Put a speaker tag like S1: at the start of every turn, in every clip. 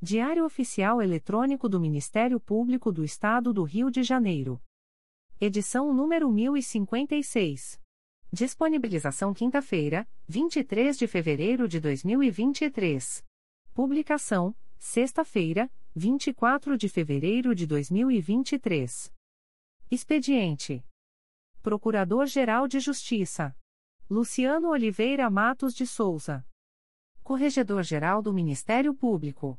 S1: Diário Oficial Eletrônico do Ministério Público do Estado do Rio de Janeiro. Edição número 1056. Disponibilização quinta-feira, 23 de fevereiro de 2023. Publicação: sexta-feira, 24 de fevereiro de 2023. Expediente: Procurador-Geral de Justiça Luciano Oliveira Matos de Souza. Corregedor-Geral do Ministério Público.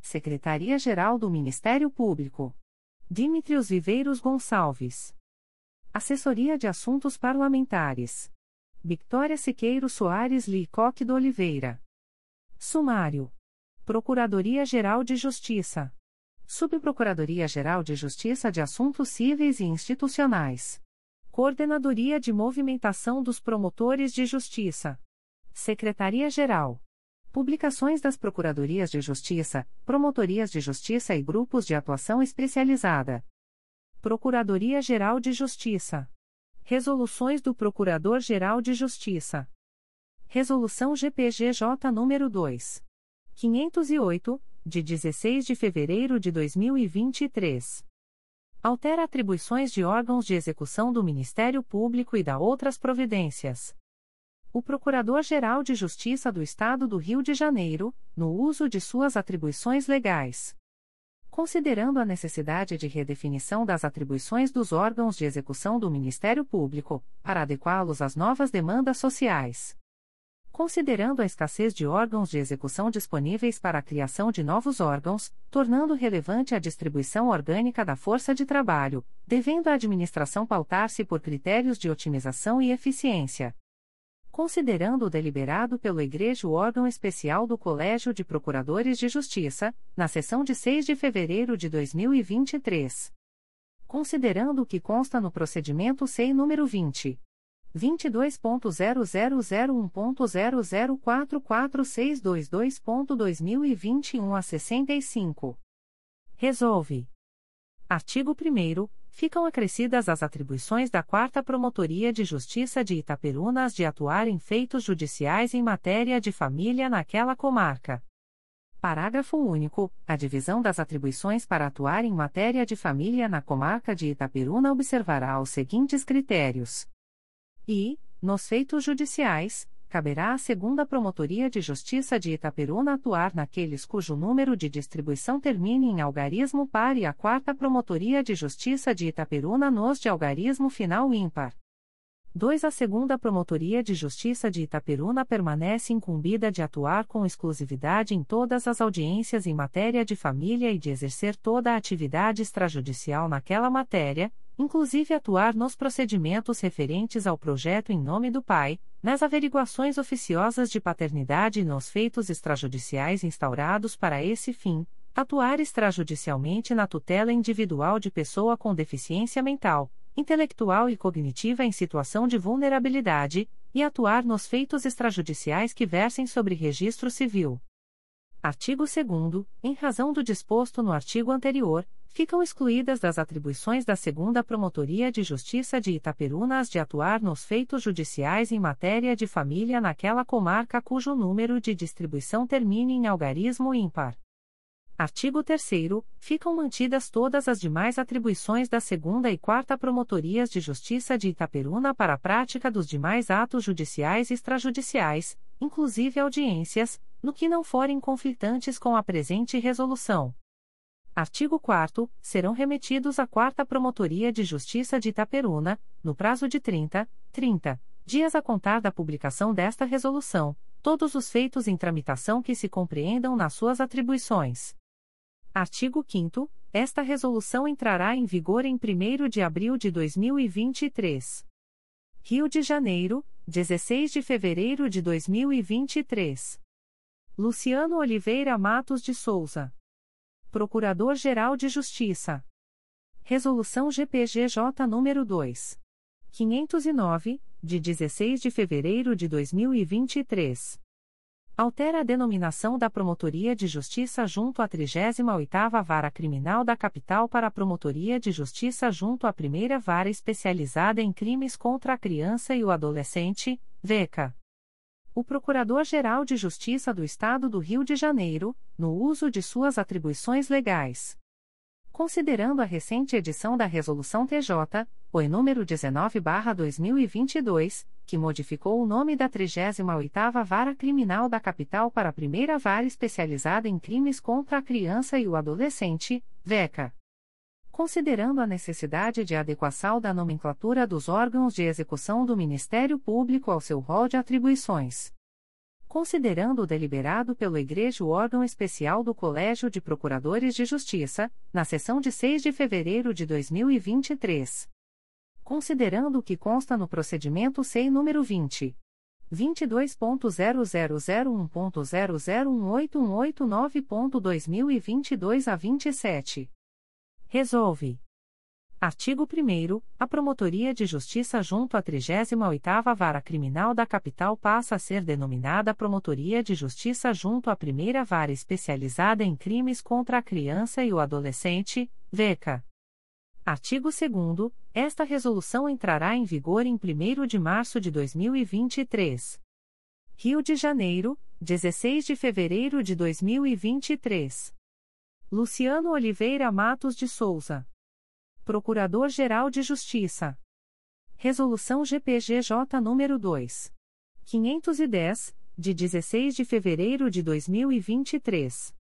S1: Secretaria-Geral do Ministério Público. Dimitrios Viveiros Gonçalves. Assessoria de Assuntos Parlamentares. Victoria Siqueiro Soares Licoque do Oliveira. Sumário. Procuradoria-Geral de Justiça. Subprocuradoria-Geral de Justiça de Assuntos Cíveis e Institucionais. Coordenadoria de Movimentação dos Promotores de Justiça. Secretaria-Geral. Publicações das Procuradorias de Justiça, Promotorias de Justiça e Grupos de Atuação Especializada. Procuradoria-Geral de Justiça. Resoluções do Procurador-Geral de Justiça. Resolução GPGJ nº 2. 508, de 16 de fevereiro de 2023. Altera atribuições de órgãos de execução do Ministério Público e da outras providências. O Procurador-Geral de Justiça do Estado do Rio de Janeiro, no uso de suas atribuições legais. Considerando a necessidade de redefinição das atribuições dos órgãos de execução do Ministério Público, para adequá-los às novas demandas sociais. Considerando a escassez de órgãos de execução disponíveis para a criação de novos órgãos, tornando relevante a distribuição orgânica da força de trabalho, devendo a administração pautar-se por critérios de otimização e eficiência considerando o deliberado pelo Egrejo órgão especial do Colégio de Procuradores de Justiça, na sessão de 6 de fevereiro de 2023. Considerando o que consta no procedimento SEI número 20. 22.0001.0044622.2021 a 65. Resolve. Artigo 1 ficam acrescidas as atribuições da Quarta Promotoria de Justiça de Itaperunas de atuar em feitos judiciais em matéria de família naquela comarca. Parágrafo único. A divisão das atribuições para atuar em matéria de família na comarca de Itaperuna observará os seguintes critérios: e, nos feitos judiciais, caberá à segunda Promotoria de Justiça de Itaperuna atuar naqueles cujo número de distribuição termine em algarismo par e a quarta Promotoria de Justiça de Itaperuna nos de algarismo final ímpar. 2. A segunda Promotoria de Justiça de Itaperuna permanece incumbida de atuar com exclusividade em todas as audiências em matéria de família e de exercer toda a atividade extrajudicial naquela matéria, inclusive atuar nos procedimentos referentes ao projeto em nome do pai, nas averiguações oficiosas de paternidade e nos feitos extrajudiciais instaurados para esse fim, atuar extrajudicialmente na tutela individual de pessoa com deficiência mental, intelectual e cognitiva em situação de vulnerabilidade, e atuar nos feitos extrajudiciais que versem sobre registro civil. Artigo 2 em razão do disposto no artigo anterior, ficam excluídas das atribuições da Segunda Promotoria de Justiça de Itaperuna as de atuar nos feitos judiciais em matéria de família naquela comarca cujo número de distribuição termine em algarismo ímpar. Artigo 3 ficam mantidas todas as demais atribuições da Segunda e Quarta Promotorias de Justiça de Itaperuna para a prática dos demais atos judiciais e extrajudiciais, inclusive audiências, no que não forem conflitantes com a presente resolução. Artigo 4 serão remetidos à Quarta Promotoria de Justiça de Itaperuna, no prazo de 30, 30 dias a contar da publicação desta resolução, todos os feitos em tramitação que se compreendam nas suas atribuições. Artigo 5 esta resolução entrará em vigor em 1 de abril de 2023. Rio de Janeiro, 16 de fevereiro de 2023. Luciano Oliveira Matos de Souza. Procurador-Geral de Justiça. Resolução GPGJ nº 2. 509, de 16 de fevereiro de 2023. Altera a denominação da Promotoria de Justiça junto à 38ª Vara Criminal da Capital para a Promotoria de Justiça junto à Primeira Vara Especializada em Crimes contra a Criança e o Adolescente, VECA o Procurador-Geral de Justiça do Estado do Rio de Janeiro, no uso de suas atribuições legais. Considerando a recente edição da Resolução TJ, o número 19/2022, que modificou o nome da 38ª Vara Criminal da Capital para a Primeira Vara Especializada em Crimes contra a Criança e o Adolescente, VECA. Considerando a necessidade de adequação da nomenclatura dos órgãos de execução do Ministério Público ao seu rol de atribuições. Considerando o deliberado pelo Igreja órgão especial do Colégio de Procuradores de Justiça, na sessão de 6 de fevereiro de 2023. Considerando o que consta no procedimento SEI número 20. 22.0001.0018189.2022 a 27. Resolve. Artigo 1 A Promotoria de Justiça junto à 38ª Vara Criminal da Capital passa a ser denominada Promotoria de Justiça junto à Primeira Vara Especializada em Crimes contra a Criança e o Adolescente, VECA. Artigo 2 Esta resolução entrará em vigor em 1 de março de 2023. Rio de Janeiro, 16 de fevereiro de 2023. Luciano Oliveira Matos de Souza. Procurador-Geral de Justiça. Resolução GPGJ nº 2. 510, de 16 de fevereiro de 2023.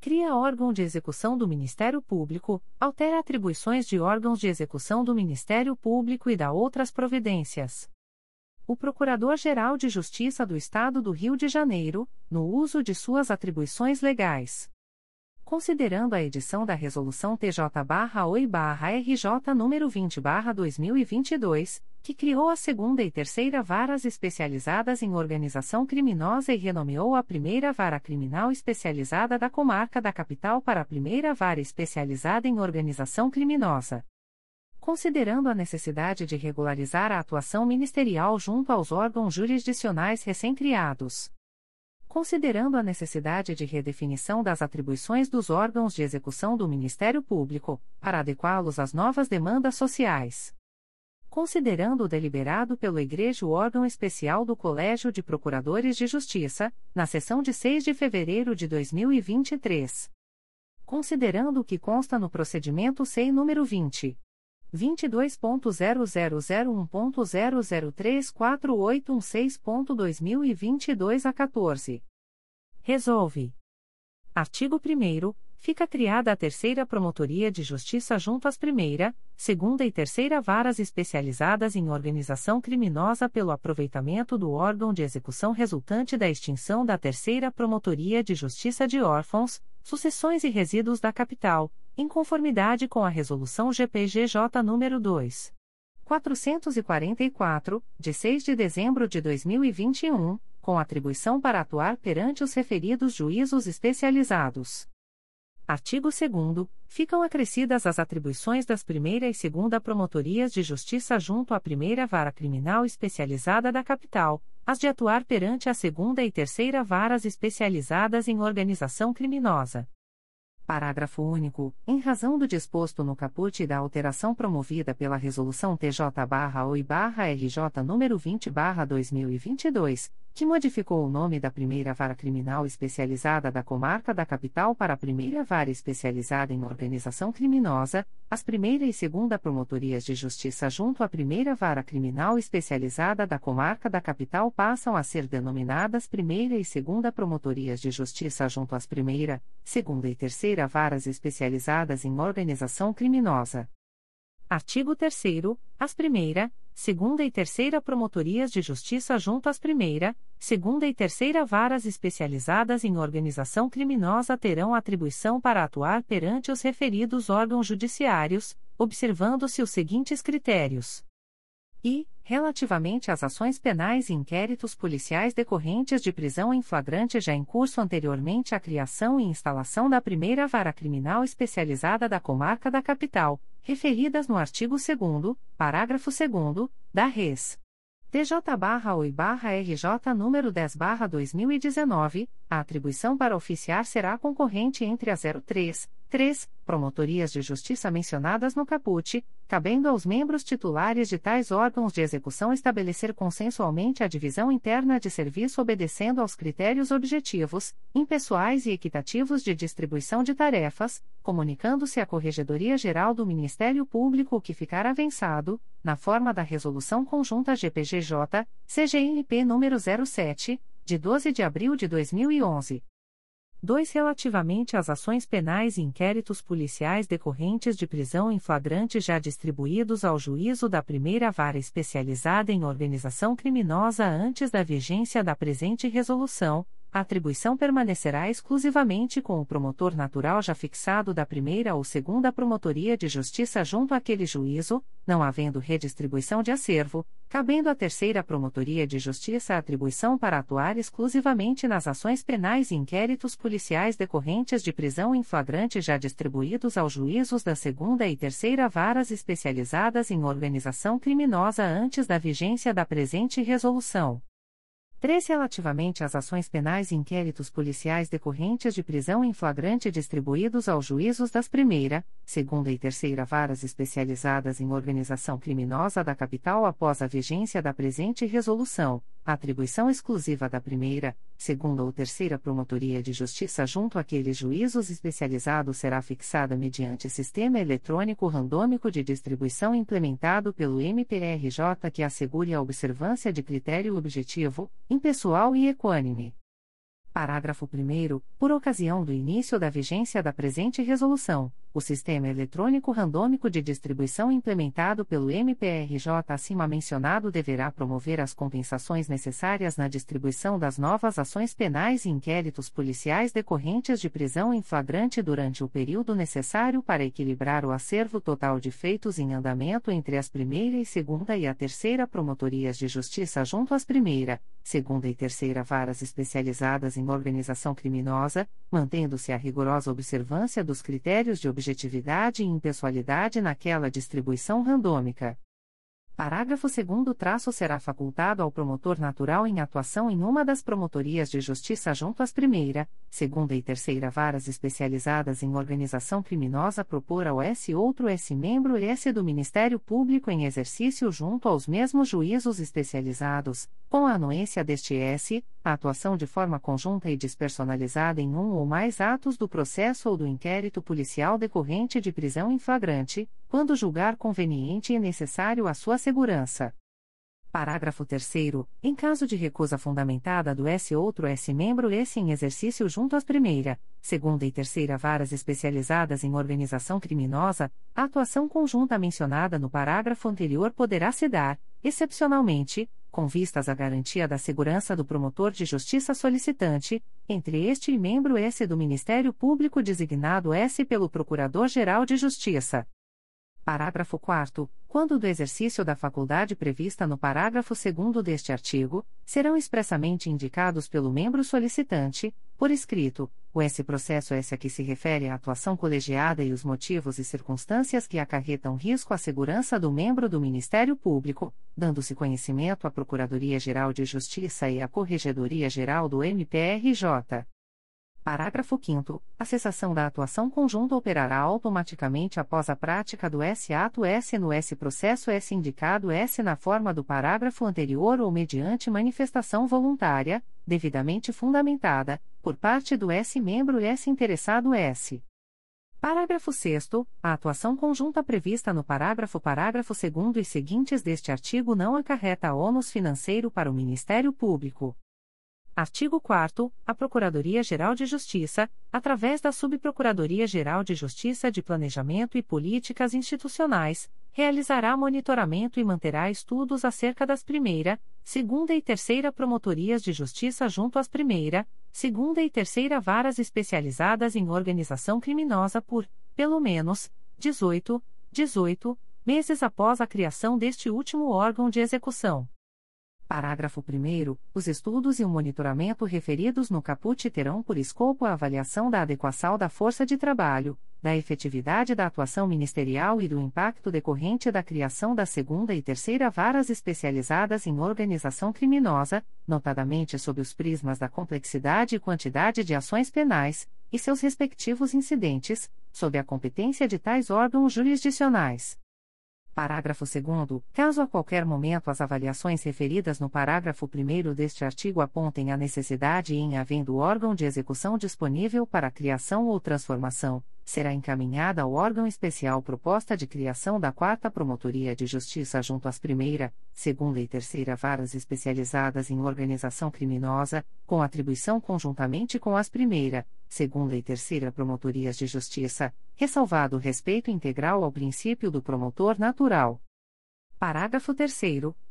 S1: Cria órgão de execução do Ministério Público, altera atribuições de órgãos de execução do Ministério Público e dá outras providências. O Procurador-Geral de Justiça do Estado do Rio de Janeiro, no uso de suas atribuições legais considerando a edição da Resolução TJ-OI-RJ nº 20-2022, que criou a segunda e terceira varas especializadas em organização criminosa e renomeou a primeira vara criminal especializada da comarca da capital para a primeira vara especializada em organização criminosa. Considerando a necessidade de regularizar a atuação ministerial junto aos órgãos jurisdicionais recém-criados considerando a necessidade de redefinição das atribuições dos órgãos de execução do Ministério Público, para adequá-los às novas demandas sociais. Considerando o deliberado pelo Igreja órgão especial do Colégio de Procuradores de Justiça, na sessão de 6 de fevereiro de 2023. Considerando o que consta no procedimento SEI número 20. 22.0001.0034816.2022 a 14. Resolve. Artigo 1 Fica criada a Terceira Promotoria de Justiça junto às Primeira, Segunda e Terceira Varas especializadas em organização criminosa pelo aproveitamento do órgão de execução resultante da extinção da Terceira Promotoria de Justiça de Órfãos, Sucessões e Resíduos da Capital, em conformidade com a Resolução GPGJ nº 2. 444, de 6 de dezembro de 2021, com atribuição para atuar perante os referidos juízos especializados. Artigo 2 Ficam acrescidas as atribuições das primeira e segunda promotorias de justiça junto à primeira vara criminal especializada da capital, as de atuar perante a segunda e terceira varas especializadas em organização criminosa. Parágrafo único. Em razão do disposto no caput e da alteração promovida pela Resolução TJ-OI-RJ nº 20-2022, que modificou o nome da primeira vara criminal especializada da comarca da capital para a primeira vara especializada em organização criminosa, as primeira e segunda promotorias de justiça junto à primeira vara criminal especializada da comarca da capital passam a ser denominadas primeira e segunda promotorias de justiça junto às primeira, segunda e terceira varas especializadas em organização criminosa. Artigo 3 As primeira, segunda e terceira promotorias de justiça junto às primeira, segunda e terceira varas especializadas em organização criminosa terão atribuição para atuar perante os referidos órgãos judiciários, observando-se os seguintes critérios: e, relativamente às ações penais e inquéritos policiais decorrentes de prisão em flagrante já em curso anteriormente à criação e instalação da primeira vara criminal especializada da comarca da capital, referidas no artigo 2 parágrafo 2 da Res. TJ-OI-RJ número 10-2019, a atribuição para oficiar será concorrente entre a 03, 3, promotorias de justiça mencionadas no caput, cabendo aos membros titulares de tais órgãos de execução estabelecer consensualmente a divisão interna de serviço obedecendo aos critérios objetivos, impessoais e equitativos de distribuição de tarefas, comunicando-se à Corregedoria Geral do Ministério Público o que ficar avançado, na forma da Resolução Conjunta GPGJ, CGNP número 07, de 12 de abril de 2011. 2. Relativamente às ações penais e inquéritos policiais decorrentes de prisão em flagrante já distribuídos ao juízo da primeira vara especializada em organização criminosa antes da vigência da presente resolução, a atribuição permanecerá exclusivamente com o promotor natural já fixado da primeira ou segunda Promotoria de Justiça junto àquele juízo, não havendo redistribuição de acervo, cabendo à terceira Promotoria de Justiça a atribuição para atuar exclusivamente nas ações penais e inquéritos policiais decorrentes de prisão em flagrante já distribuídos aos juízos da segunda e terceira varas especializadas em organização criminosa antes da vigência da presente resolução. 3. Relativamente às ações penais e inquéritos policiais decorrentes de prisão em flagrante distribuídos aos juízos das primeira, segunda e terceira varas especializadas em organização criminosa da capital após a vigência da presente resolução, atribuição exclusiva da primeira, segunda ou terceira promotoria de justiça junto àqueles juízos especializados será fixada mediante sistema eletrônico randômico de distribuição implementado pelo MPRJ que assegure a observância de critério objetivo, impessoal e equânime. Parágrafo 1 Por ocasião do início da vigência da presente resolução, o sistema eletrônico randômico de distribuição implementado pelo MPRJ acima mencionado deverá promover as compensações necessárias na distribuição das novas ações penais e inquéritos policiais decorrentes de prisão em flagrante durante o período necessário para equilibrar o acervo total de feitos em andamento entre as primeira e segunda e a terceira promotorias de justiça junto às primeira, segunda e terceira varas especializadas em organização criminosa, mantendo-se a rigorosa observância dos critérios de objetividade e impessoalidade naquela distribuição randômica. Parágrafo 2 traço será facultado ao promotor natural em atuação em uma das promotorias de justiça junto às primeira, segunda e terceira varas especializadas em organização criminosa propor ao S outro S membro S do Ministério Público em exercício junto aos mesmos juízos especializados, com a anuência deste S, a atuação de forma conjunta e despersonalizada em um ou mais atos do processo ou do inquérito policial decorrente de prisão em flagrante, quando julgar conveniente e necessário à sua segurança. Parágrafo 3 Em caso de recusa fundamentada do S outro S membro S em exercício junto às primeira, segunda e terceira varas especializadas em organização criminosa, a atuação conjunta mencionada no parágrafo anterior poderá se dar, excepcionalmente, com vistas à garantia da segurança do promotor de justiça solicitante, entre este e membro S do Ministério Público designado S pelo Procurador-Geral de Justiça. Parágrafo 4 Quando do exercício da faculdade prevista no parágrafo 2 deste artigo, serão expressamente indicados pelo membro solicitante, por escrito, o S processo S a que se refere à atuação colegiada e os motivos e circunstâncias que acarretam risco à segurança do membro do Ministério Público, dando-se conhecimento à Procuradoria-Geral de Justiça e à Corregedoria-Geral do MPRJ. Parágrafo 5 A cessação da atuação conjunta operará automaticamente após a prática do S ato S no S processo S indicado S na forma do parágrafo anterior ou mediante manifestação voluntária, devidamente fundamentada, por parte do S membro S interessado S. Parágrafo 6 A atuação conjunta prevista no parágrafo parágrafo 2 e seguintes deste artigo não acarreta ônus financeiro para o Ministério Público. Artigo 4 A Procuradoria-Geral de Justiça, através da Subprocuradoria-Geral de Justiça de Planejamento e Políticas Institucionais, realizará monitoramento e manterá estudos acerca das primeira, segunda e terceira promotorias de justiça junto às primeira, segunda e terceira varas especializadas em organização criminosa por, pelo menos, 18, 18 meses após a criação deste último órgão de execução Parágrafo 1. Os estudos e o monitoramento referidos no caput terão por escopo a avaliação da adequação da força de trabalho, da efetividade da atuação ministerial e do impacto decorrente da criação da segunda e terceira varas especializadas em organização criminosa, notadamente sob os prismas da complexidade e quantidade de ações penais, e seus respectivos incidentes, sob a competência de tais órgãos jurisdicionais. Parágrafo 2 Caso a qualquer momento as avaliações referidas no parágrafo 1 deste artigo apontem a necessidade em havendo órgão de execução disponível para criação ou transformação, será encaminhada ao órgão especial proposta de criação da Quarta Promotoria de Justiça junto às primeira, segunda e terceira varas especializadas em organização criminosa, com atribuição conjuntamente com as primeira, segunda e terceira Promotorias de Justiça, ressalvado o respeito integral ao princípio do promotor natural. Parágrafo 3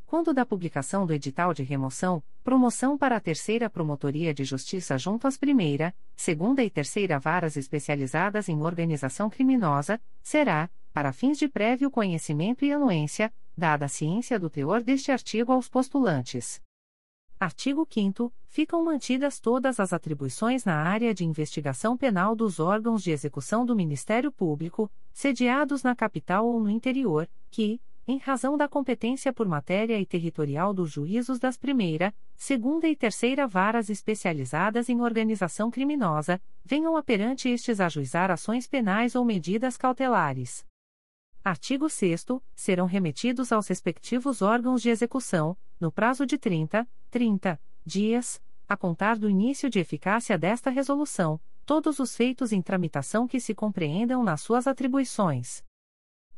S1: quando da publicação do edital de remoção, promoção para a terceira Promotoria de Justiça junto às primeira, segunda e terceira varas especializadas em organização criminosa, será, para fins de prévio conhecimento e anuência, dada a ciência do teor deste artigo aos postulantes. Artigo 5 Ficam mantidas todas as atribuições na área de investigação penal dos órgãos de execução do Ministério Público, sediados na capital ou no interior, que, em razão da competência por matéria e territorial dos juízos das primeira, segunda e terceira varas especializadas em organização criminosa, venham a perante estes ajuizar ações penais ou medidas cautelares. Artigo 6 serão remetidos aos respectivos órgãos de execução, no prazo de 30, 30 dias, a contar do início de eficácia desta resolução, todos os feitos em tramitação que se compreendam nas suas atribuições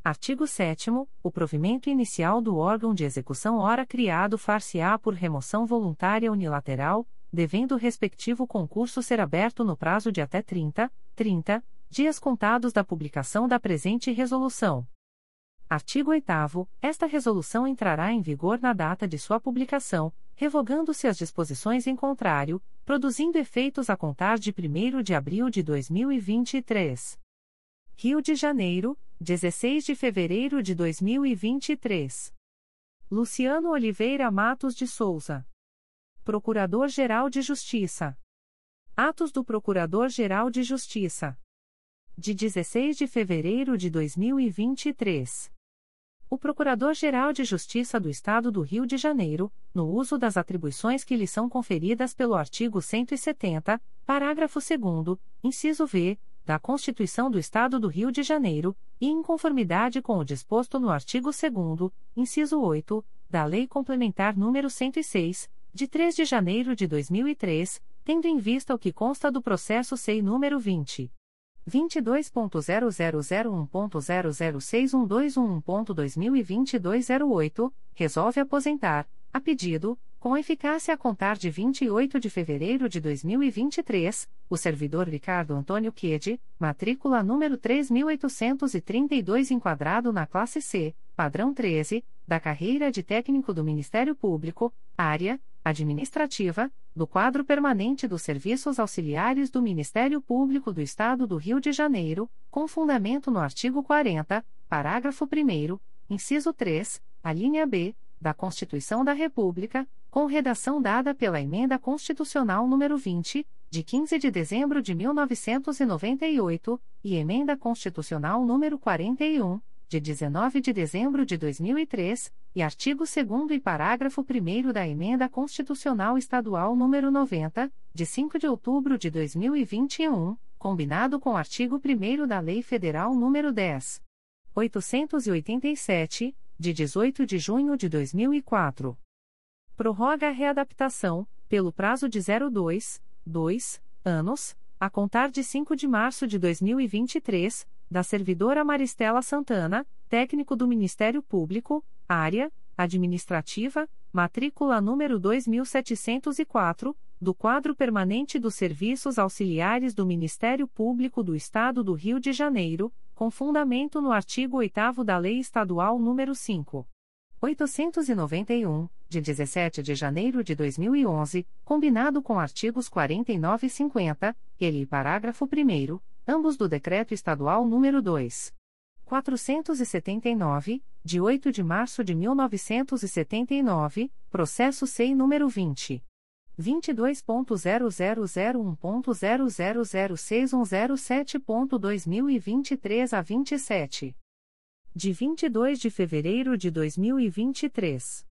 S1: Artigo 7 O provimento inicial do órgão de execução ora criado far-se-á por remoção voluntária unilateral, devendo o respectivo concurso ser aberto no prazo de até 30, 30 dias contados da publicação da presente resolução. Artigo 8 Esta resolução entrará em vigor na data de sua publicação, revogando-se as disposições em contrário, produzindo efeitos a contar de 1 de abril de 2023. Rio de Janeiro, 16 de fevereiro de 2023. Luciano Oliveira Matos de Souza. Procurador-Geral de Justiça. Atos do Procurador-Geral de Justiça. De 16 de fevereiro de 2023. O Procurador-Geral de Justiça do Estado do Rio de Janeiro, no uso das atribuições que lhe são conferidas pelo artigo 170, parágrafo 2, inciso V, da Constituição do Estado do Rio de Janeiro, e em conformidade com o disposto no artigo 2 inciso 8, da Lei Complementar nº 106, de 3 de janeiro de 2003, tendo em vista o que consta do processo SEI número 20. 22.0001.0061211.2022 08, resolve aposentar, a pedido, com eficácia a contar de 28 de fevereiro de 2023, o servidor Ricardo Antônio Quede, matrícula número 3832 enquadrado na classe C, padrão 13, da carreira de técnico do Ministério Público, área administrativa, do quadro permanente dos serviços auxiliares do Ministério Público do Estado do Rio de Janeiro, com fundamento no artigo 40, parágrafo 1 inciso 3, a linha B, da Constituição da República, com redação dada pela Emenda Constitucional nº 20, de 15 de dezembro de 1998, e Emenda Constitucional nº 41, de 19 de dezembro de 2003, e artigo 2 e parágrafo 1 da Emenda Constitucional Estadual nº 90, de 5 de outubro de 2021, combinado com o artigo 1 da Lei Federal nº 10. 887, de 18 de junho de 2004. Prorroga a readaptação, pelo prazo de 02, 2 anos, a contar de 5 de março de 2023, da servidora Maristela Santana, técnico do Ministério Público, área administrativa, matrícula número 2704, do quadro permanente dos serviços auxiliares do Ministério Público do Estado do Rio de Janeiro, com fundamento no artigo 8 da Lei Estadual número 5. 891, de 17 de janeiro de 2011, combinado com artigos 49 e 50, ele parágrafo 1 ambos do Decreto Estadual nº 2. 479, de 8 de março de 1979, processo SEI número 20. 22.0001.0006107.2023 a 27. De 22 de fevereiro de 2023.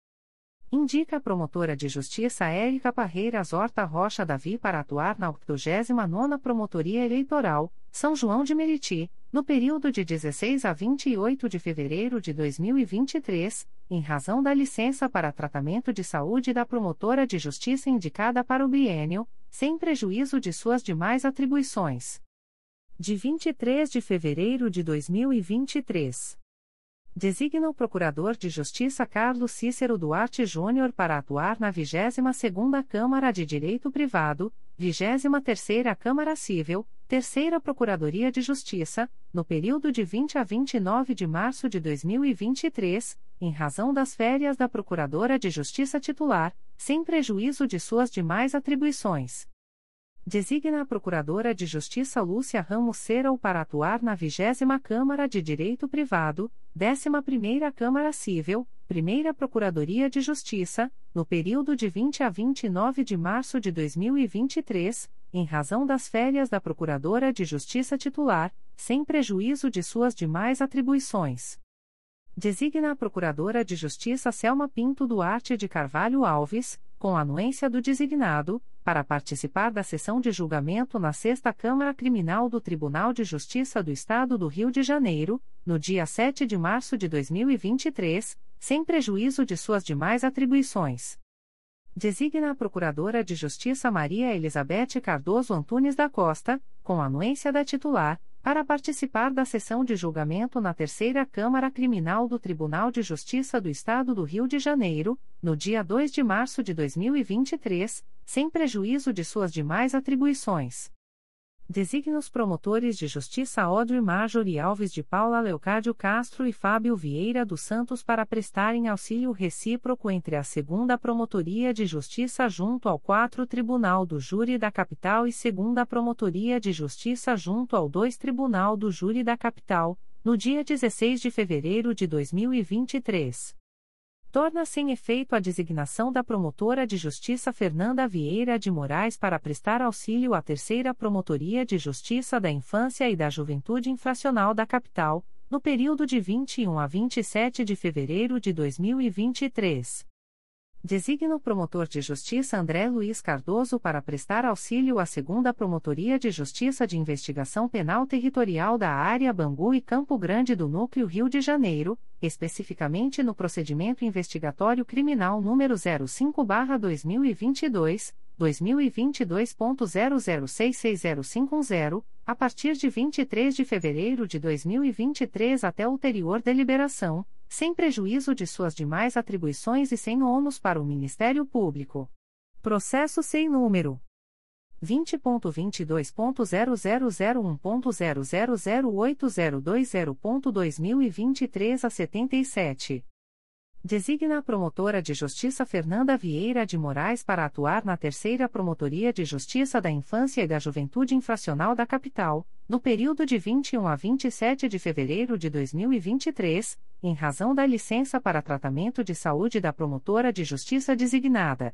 S1: Indica a promotora de justiça Érica Parreiras Horta Rocha Davi para atuar na 89ª Promotoria Eleitoral, São João de Meriti, no período de 16 a 28 de fevereiro de 2023, em razão da licença para tratamento de saúde da promotora de justiça indicada para o biênio, sem prejuízo de suas demais atribuições. De 23 de fevereiro de 2023. Designa o Procurador de Justiça Carlos Cícero Duarte Júnior para atuar na 22ª Câmara de Direito Privado, 23ª Câmara Civil, Terceira Procuradoria de Justiça, no período de 20 a 29 de março de 2023, em razão das férias da Procuradora de Justiça titular, sem prejuízo de suas demais atribuições. Designa a Procuradora de Justiça Lúcia Ramos Serol para atuar na 20 Câmara de Direito Privado, 11ª Câmara Civil, Primeira Procuradoria de Justiça, no período de 20 a 29 de março de 2023, em razão das férias da Procuradora de Justiça titular, sem prejuízo de suas demais atribuições. Designa a Procuradora de Justiça Selma Pinto Duarte de Carvalho Alves, com anuência do designado, para participar da sessão de julgamento na Sexta Câmara Criminal do Tribunal de Justiça do Estado do Rio de Janeiro, no dia 7 de março de 2023, sem prejuízo de suas demais atribuições. Designa a Procuradora de Justiça Maria Elizabeth Cardoso Antunes da Costa, com anuência da titular, para participar da sessão de julgamento na Terceira Câmara Criminal do Tribunal de Justiça do Estado do Rio de Janeiro, no dia 2 de março de 2023, sem prejuízo de suas demais atribuições. Designa os promotores de justiça Audrey Marjorie Alves de Paula Leocádio Castro e Fábio Vieira dos Santos para prestarem auxílio recíproco entre a segunda Promotoria de Justiça junto ao 4 Tribunal do Júri da Capital e segunda Promotoria de Justiça junto ao 2 Tribunal do Júri da Capital, no dia 16 de fevereiro de 2023 torna sem efeito a designação da promotora de justiça Fernanda Vieira de Moraes para prestar auxílio à Terceira Promotoria de Justiça da Infância e da Juventude Infracional da Capital, no período de 21 a 27 de fevereiro de 2023. Designa o promotor de justiça André Luiz Cardoso para prestar auxílio à segunda Promotoria de Justiça de Investigação Penal Territorial da Área Bangu e Campo Grande do Núcleo Rio de Janeiro, especificamente no procedimento investigatório criminal número 05/2022, 2022.00660510, a partir de 23 de fevereiro de 2023 até ulterior deliberação sem prejuízo de suas demais atribuições e sem ônus para o Ministério Público. Processo sem número 20.22.0001.0008020.2023 a 77. Designa a promotora de justiça Fernanda Vieira de Moraes para atuar na Terceira Promotoria de Justiça da Infância e da Juventude Infracional da Capital, no período de 21 a 27 de fevereiro de 2023, em razão da licença para tratamento de saúde da promotora de justiça designada.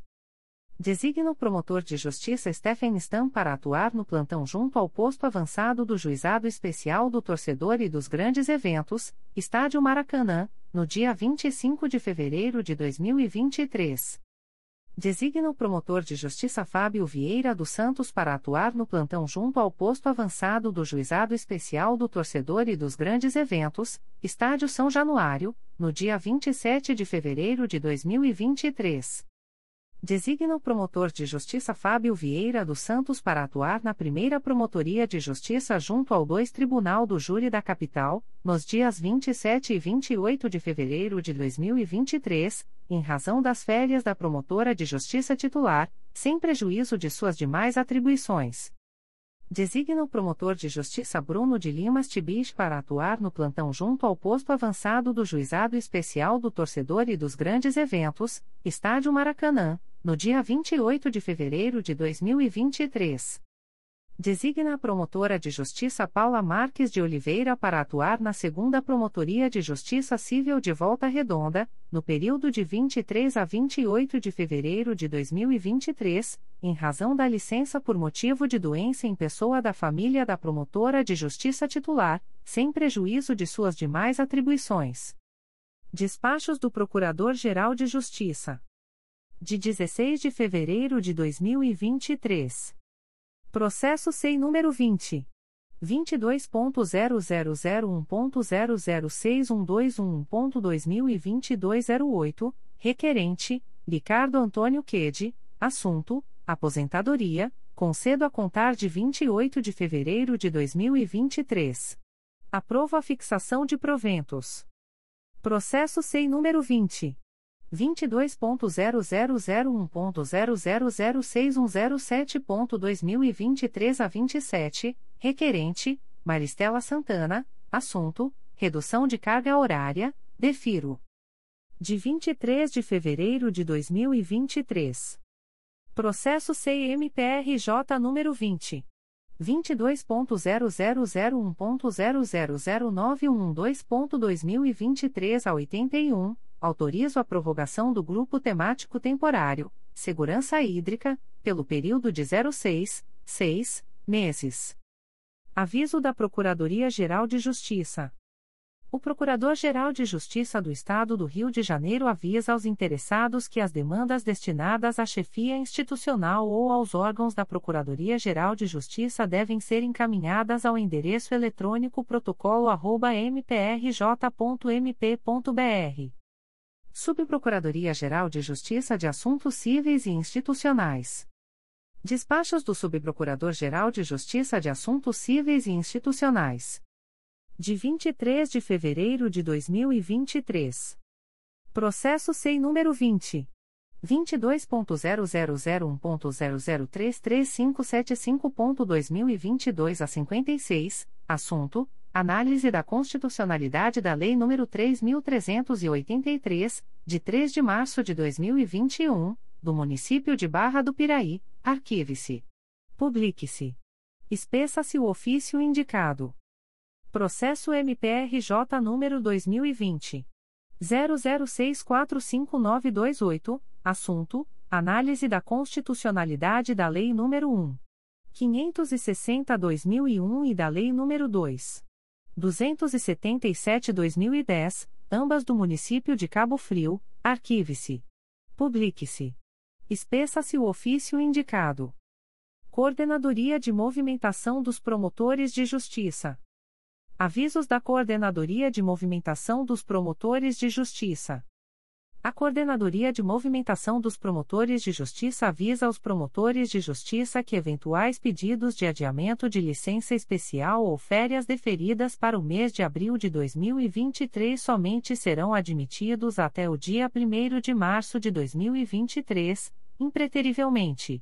S1: Designa o promotor de justiça Stephen Stam para atuar no plantão junto ao posto avançado do Juizado Especial do Torcedor e dos Grandes Eventos, Estádio Maracanã, no dia 25 de fevereiro de 2023. Designa o promotor de justiça Fábio Vieira dos Santos para atuar no plantão junto ao posto avançado do Juizado Especial do Torcedor e dos Grandes Eventos, Estádio São Januário, no dia 27 de fevereiro de 2023. Designa o promotor de justiça Fábio Vieira dos Santos para atuar na primeira Promotoria de Justiça junto ao 2 Tribunal do Júri da Capital, nos dias 27 e 28 de fevereiro de 2023, em razão das férias da promotora de justiça titular, sem prejuízo de suas demais atribuições. Designa o promotor de justiça Bruno de Limas Tibich para atuar no plantão junto ao posto avançado do Juizado Especial do Torcedor e dos Grandes Eventos, Estádio Maracanã, no dia 28 de fevereiro de 2023. Designa a promotora de justiça Paula Marques de Oliveira para atuar na segunda Promotoria de Justiça Civil de Volta Redonda, no período de 23 a 28 de fevereiro de 2023, em razão da licença por motivo de doença em pessoa da família da promotora de justiça titular, sem prejuízo de suas demais atribuições. Despachos do Procurador-Geral de Justiça. De 16 de fevereiro de 2023. Processo SEI número 20. 22.0001.0061221.2022 08, requerente, Ricardo Antônio Quede, assunto, aposentadoria, concedo a contar de 28 de fevereiro de 2023. Aprovo a fixação de proventos. Processo SEI número 20. 22.0001.0006107.2023 a 27, requerente, Maristela Santana, assunto, redução de carga horária, defiro. De 23 de fevereiro de 2023. Processo CMPRJ número 20. 22.0001.0009112.2023 a 81, autorizo a prorrogação do grupo temático temporário, Segurança Hídrica, pelo período de 06, 6 meses. Aviso da Procuradoria-Geral de Justiça. O Procurador-Geral de Justiça do Estado do Rio de Janeiro avisa aos interessados que as demandas destinadas à chefia institucional ou aos órgãos da Procuradoria-Geral de Justiça devem ser encaminhadas ao endereço eletrônico protocolo@mprj.mp.br Subprocuradoria-Geral de Justiça de Assuntos Cíveis e Institucionais. Despachos do Subprocurador-Geral de Justiça de Assuntos Cíveis e Institucionais. De 23 de fevereiro de 2023. Processo SEI número 20. 22.0001.0033575.2022 a 56, assunto Análise da constitucionalidade da Lei nº 3.383, de 3 de março de 2021, do município de Barra do Piraí, arquive-se. Publique-se. Espeça-se o ofício indicado. Processo MPRJ número 2020. 00645928, assunto: Análise da constitucionalidade da Lei nº 1. 560-2001 e da Lei nº 2. 277-2010, ambas do município de Cabo Frio, arquive-se. Publique-se. Espeça-se o ofício indicado. Coordenadoria de Movimentação dos Promotores de Justiça. Avisos da Coordenadoria de Movimentação dos Promotores de Justiça. A Coordenadoria de Movimentação dos Promotores de Justiça avisa aos promotores de justiça que eventuais pedidos de adiamento de licença especial ou férias deferidas para o mês de abril de 2023 somente serão admitidos até o dia 1 de março de 2023, impreterivelmente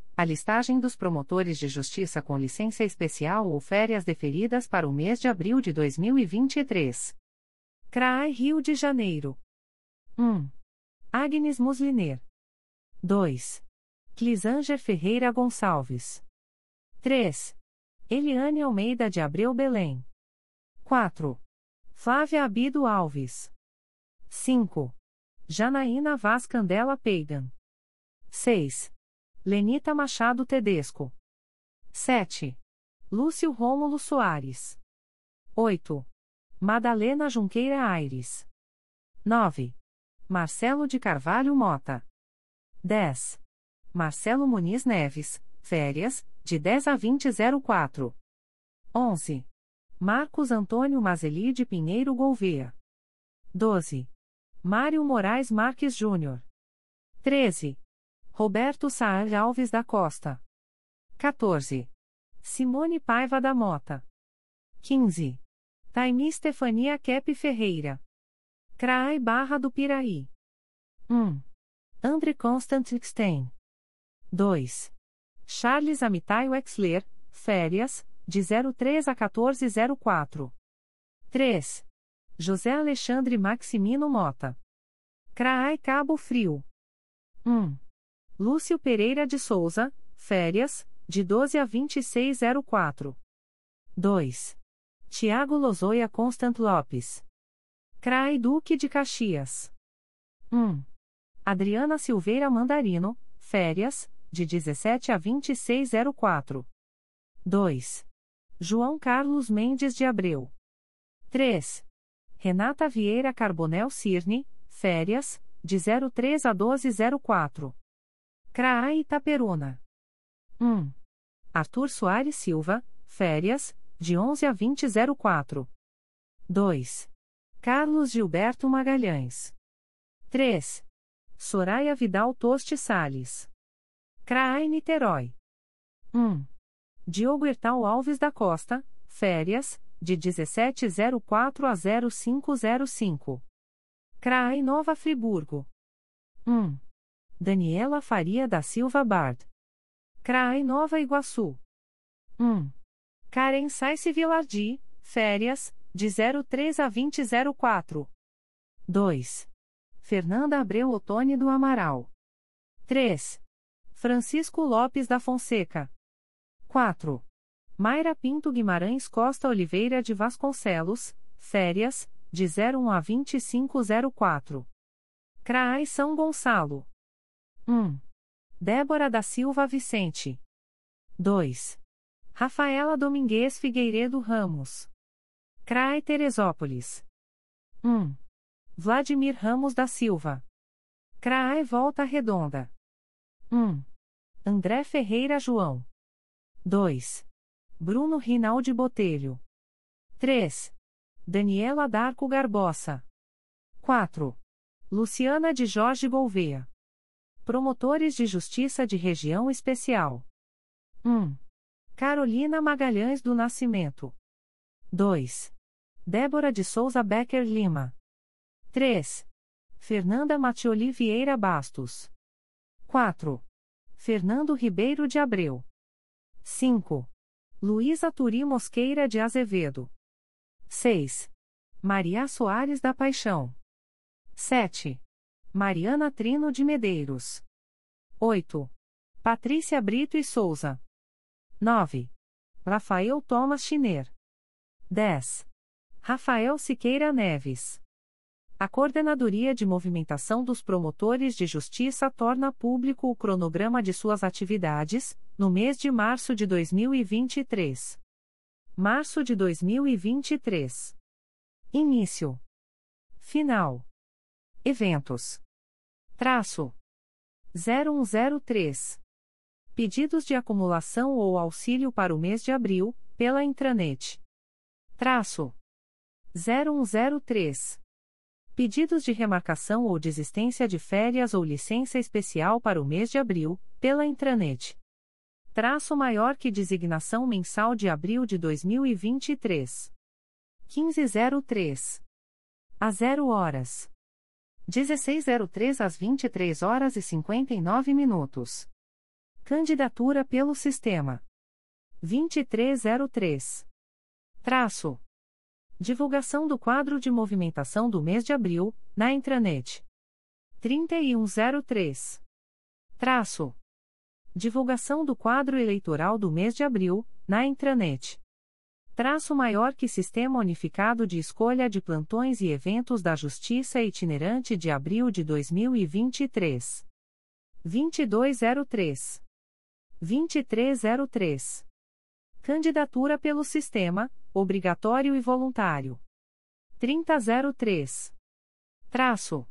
S1: A listagem dos promotores de justiça com licença especial ou férias deferidas para o mês de abril de 2023. CRAI Rio de Janeiro. 1. Agnes Musliner. 2. Clisanger Ferreira Gonçalves. 3. Eliane Almeida de Abreu Belém. 4. Flávia Abido Alves. 5. Janaína Vaz Candela Peigan. 6. Lenita Machado Tedesco. 7. Lúcio Rômulo Soares. 8. Madalena Junqueira Aires. 9. Marcelo de Carvalho Mota. 10. Marcelo Muniz Neves, férias, de 10 a 2004. 11. Marcos Antônio Mazeli de Pinheiro Gouveia. 12. Mário Moraes Marques Júnior. 13. Roberto Saar Alves da Costa. 14. Simone Paiva da Mota. 15. Taimi Stefania Kep Ferreira. CRAI Barra do Piraí. 1. André Constant Stein. 2. Charles Amitai Wexler, férias, de 03 a 1404. 3. José Alexandre Maximino Mota. CRAI Cabo Frio. 1. Lúcio Pereira de Souza, férias, de 12 a 2604. 2. Tiago Lozoia Constant Lopes. CRAI Duque de Caxias. 1. Adriana Silveira Mandarino, férias, de 17 a 2604. 2. João Carlos Mendes de Abreu. 3. Renata Vieira Carbonel Cirne, férias, de 03 a 1204. CRAI Itaperuna. 1. Arthur Soares Silva, férias, de 11 a 2004. 2. Carlos Gilberto Magalhães. 3. Soraya Vidal Toste Sales. CRAI Niterói. 1. Diogo Hertal Alves da Costa, férias, de 1704 a 0505. CRAI Nova Friburgo. 1. Daniela Faria da Silva Bard. CRAI Nova Iguaçu. 1. Karen Saice Vilardi, férias, de 03 a 2004. 2. Fernanda Abreu Otone do Amaral. 3. Francisco Lopes da Fonseca. 4. Mayra Pinto Guimarães Costa Oliveira de Vasconcelos, férias, de 01 a 2504. CRAI São Gonçalo. 1. Débora da Silva Vicente. 2. Rafaela Domingues Figueiredo Ramos. CRAE Teresópolis. 1. Vladimir Ramos da Silva. CRAE Volta Redonda. 1. André Ferreira João. 2. Bruno Rinaldi Botelho. 3. Daniela Darco Garbosa. 4. Luciana de Jorge Gouveia. Promotores de Justiça de Região Especial. 1. Carolina Magalhães do Nascimento. 2. Débora de Souza Becker Lima. 3. Fernanda Matioli Vieira Bastos. 4. Fernando Ribeiro de Abreu. 5. Luísa Turi Mosqueira de Azevedo. 6. Maria Soares da Paixão. 7. Mariana Trino de Medeiros. 8. Patrícia Brito e Souza. 9. Rafael Thomas Schiner. 10. Rafael Siqueira Neves. A Coordenadoria de Movimentação dos Promotores de Justiça torna público o cronograma de suas atividades, no mês de março de 2023. Março de 2023. Início. Final. Eventos. Traço. 0103. Pedidos de acumulação ou auxílio para o mês de abril, pela intranet. Traço. 0103. Pedidos de remarcação ou desistência de férias ou licença especial para o mês de abril, pela intranet. Traço maior que designação mensal de abril de 2023. 1503. A 0 horas. 1603 às 23 horas e 59 minutos. Candidatura pelo Sistema 2303. Traço. Divulgação do quadro de movimentação do mês de abril, na intranet. 3103. Traço. Divulgação do quadro eleitoral do mês de abril, na intranet. Traço maior que Sistema Unificado de Escolha de Plantões e Eventos da Justiça Itinerante de abril de 2023. 2203. 2303. Candidatura pelo Sistema, obrigatório e voluntário. 3003. Traço.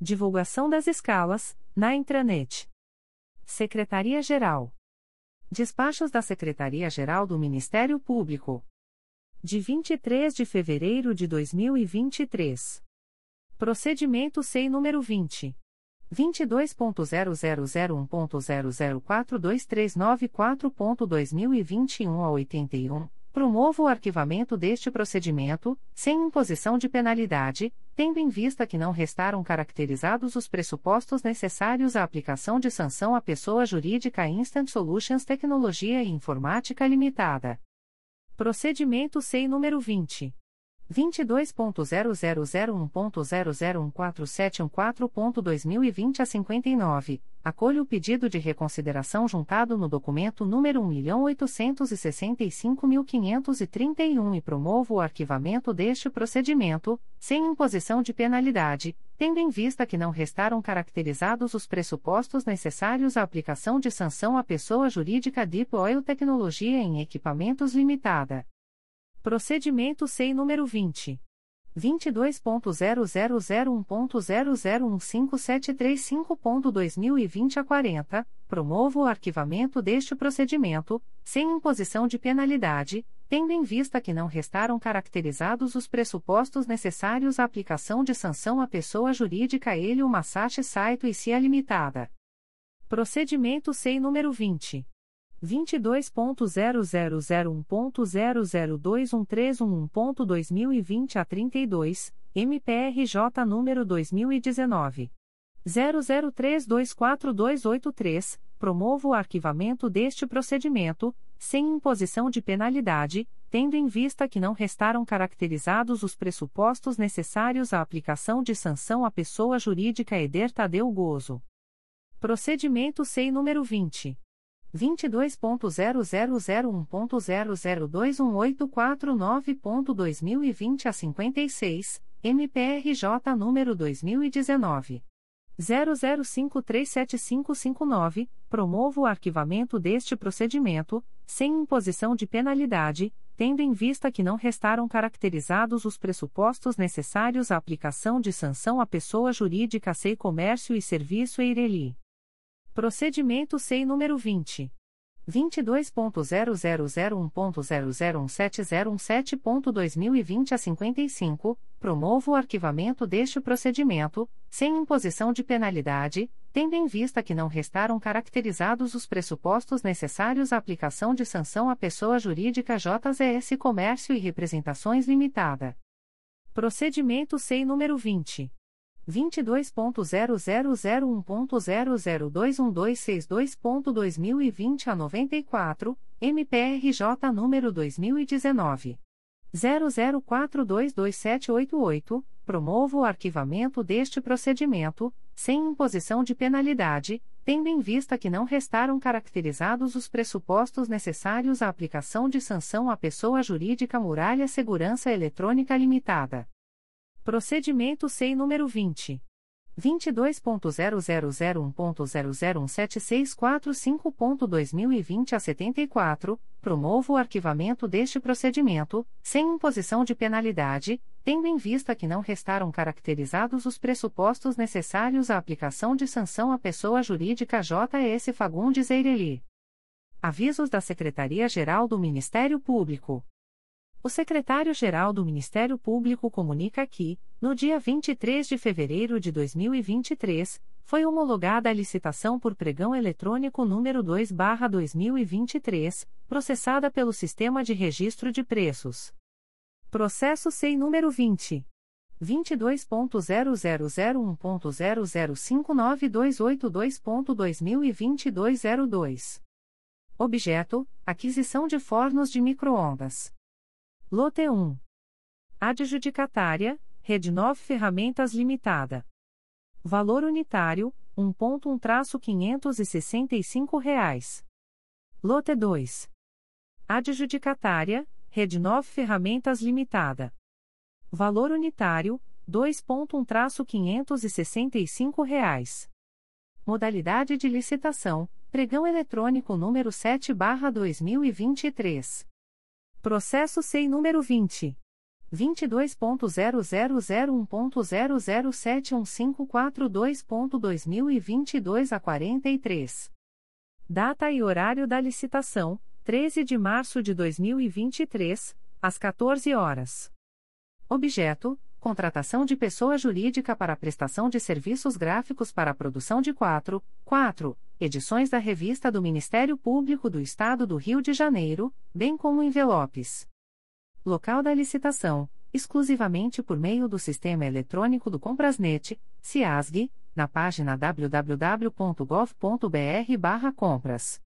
S1: Divulgação das escalas, na intranet. Secretaria-Geral. Despachos da Secretaria-Geral do Ministério Público. De 23 de fevereiro de 2023. Procedimento SEI número 20. 22.0001.0042394.2021 a 81 Promovo o arquivamento deste procedimento, sem imposição de penalidade, tendo em vista que não restaram caracterizados os pressupostos necessários à aplicação de sanção à pessoa jurídica Instant Solutions Tecnologia e Informática Limitada. Procedimento SEI número 20. 22.0001.0014714.2020 a 59, acolho o pedido de reconsideração juntado no documento número 1.865.531 e promovo o arquivamento deste procedimento, sem imposição de penalidade, tendo em vista que não restaram caracterizados os pressupostos necessários à aplicação de sanção à pessoa jurídica Deep Oil Tecnologia em Equipamentos Limitada. Procedimento SEI número 20. 22.0001.0015735.2020 a 40, promovo o arquivamento deste procedimento, sem imposição de penalidade, tendo em vista que não restaram caracterizados os pressupostos necessários à aplicação de sanção à pessoa jurídica Elio Masashi Saito e Cia Limitada. Procedimento SEI número 20. 22.0001.0021311.2020 a 32, MPRJ número 2019. 00324283, promovo o arquivamento deste procedimento, sem imposição de penalidade, tendo em vista que não restaram caracterizados os pressupostos necessários à aplicação de sanção à pessoa jurídica Eder Tadeu Gozo. Procedimento SEI número 20. 22.0001.0021849.2020 a 56, MPRJ número 2019. 00537559, promovo o arquivamento deste procedimento, sem imposição de penalidade, tendo em vista que não restaram caracterizados os pressupostos necessários à aplicação de sanção à pessoa jurídica SEI Comércio e Serviço Eireli. Procedimento SEI número 20. 22.0001.0017017.2020 a 55, promovo o arquivamento deste procedimento, sem imposição de penalidade, tendo em vista que não restaram caracterizados os pressupostos necessários à aplicação de sanção à pessoa jurídica JZS Comércio e Representações Limitada. Procedimento SEI número 20. 22.0001.0021262.2020 a 94, MPRJ número 2019. 00422788, promovo o arquivamento deste procedimento, sem imposição de penalidade, tendo em vista que não restaram caracterizados os pressupostos necessários à aplicação de sanção à pessoa jurídica Muralha Segurança Eletrônica Limitada. Procedimento SEI número 20. 22.0001.0017645.2020 a 74, promovo o arquivamento deste procedimento, sem imposição de penalidade, tendo em vista que não restaram caracterizados os pressupostos necessários à aplicação de sanção à pessoa jurídica J.S. Fagundes Eireli. Avisos da Secretaria-Geral do Ministério Público. O secretário-geral do Ministério Público comunica que, no dia 23 de fevereiro de 2023, foi homologada a licitação por pregão eletrônico número 2/2023, processada pelo Sistema de Registro de Preços. Processo SEI número 20 22.0001.0059282.2022 Objeto: aquisição de fornos de microondas. Lote 1. Adjudicatária: Rede 9 Ferramentas Limitada. Valor unitário: 1.1-565 reais. Lote 2. Adjudicatária: Rede 9 Ferramentas Limitada. Valor unitário: 2.1-565 reais. Modalidade de licitação: Pregão eletrônico número 7/2023. Processo SEI número 20 22.0001.0071542.2022 a 43. Data e horário da licitação: 13 de março de 2023, às 14 horas. Objeto: contratação de pessoa jurídica para prestação de serviços gráficos para a produção de 4, 4 edições da revista do Ministério Público do Estado do Rio de Janeiro, bem como envelopes. Local da licitação: exclusivamente por meio do sistema eletrônico do Comprasnet, CIASG, na página www.gov.br/compras.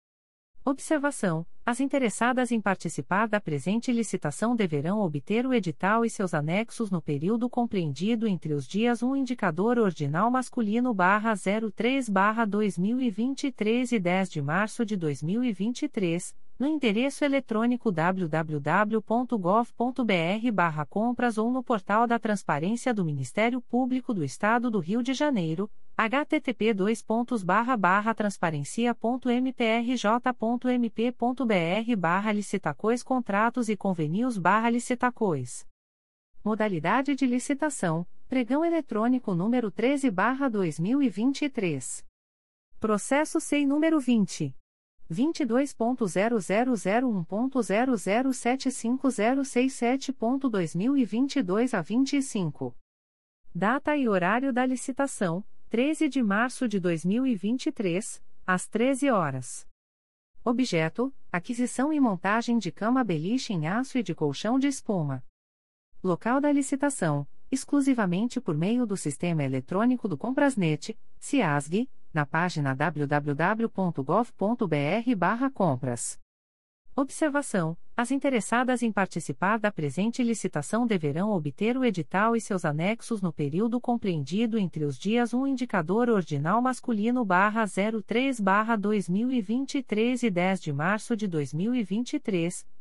S1: Observação: As interessadas em participar da presente licitação deverão obter o edital e seus anexos no período compreendido entre os dias 1 indicador ordinal masculino 03 2023 e 10 de março de 2023, no endereço eletrônico www.gov.br/compras ou no portal da Transparência do Ministério Público do Estado do Rio de Janeiro http transparencia.mprj.mp.br barra licitacois contratos e convenios barra licitacois. Modalidade de licitação, pregão eletrônico número 13 barra 2023. Processo SEI número 20. 22.0001.0075067.2022 a 25. Data e horário da licitação, 13 de março de 2023, às 13 horas. Objeto: aquisição e montagem de cama beliche em aço e de colchão de espuma. Local da licitação: exclusivamente por meio do sistema eletrônico do Comprasnet, CIASG, na página www.gov.br/compras. Observação: As interessadas em participar da presente licitação deverão obter o edital e seus anexos no período compreendido entre os dias 1 indicador ordinal masculino 03 2023 e 10 de março de 2023,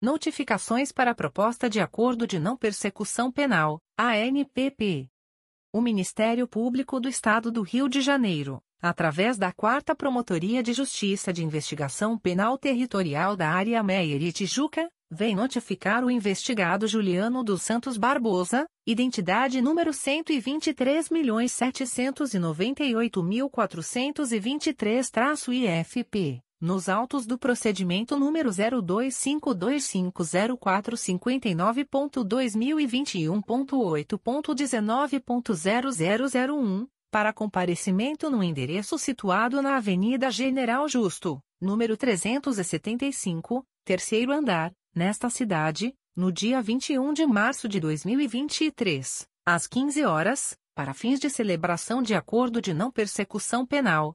S1: Notificações para Proposta de Acordo de Não Persecução Penal, ANPP. O Ministério Público do Estado do Rio de Janeiro através da Quarta Promotoria de Justiça de Investigação Penal Territorial da Área Meier e Tijuca, vem notificar o investigado Juliano dos Santos Barbosa, identidade número 123.798.423-IFP, nos autos do procedimento número 02520459.2021.8.19.0001 para comparecimento no endereço situado na Avenida General Justo, número 375, terceiro andar, nesta cidade, no dia 21 de março de 2023, às 15 horas, para fins de celebração de acordo de não persecução penal,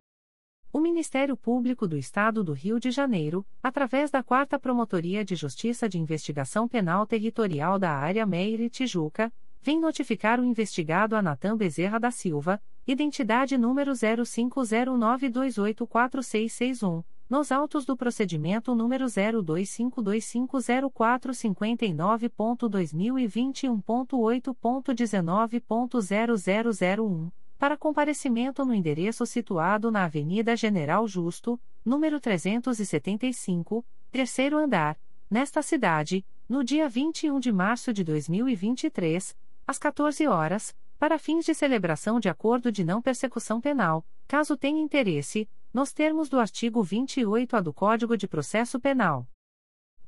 S1: O Ministério Público do Estado do Rio de Janeiro, através da Quarta Promotoria de Justiça de Investigação Penal Territorial da Área Meire Tijuca, vem notificar o investigado Anatan Bezerra da Silva, identidade número 0509284661, nos autos do procedimento número 02520529.2021.8.19.0001, para comparecimento no endereço situado na Avenida General Justo, número 375, terceiro andar, nesta cidade, no dia 21 de março de 2023, às 14 horas, para fins de celebração de acordo de não persecução penal, caso tenha interesse, nos termos do artigo 28-A do Código de Processo Penal.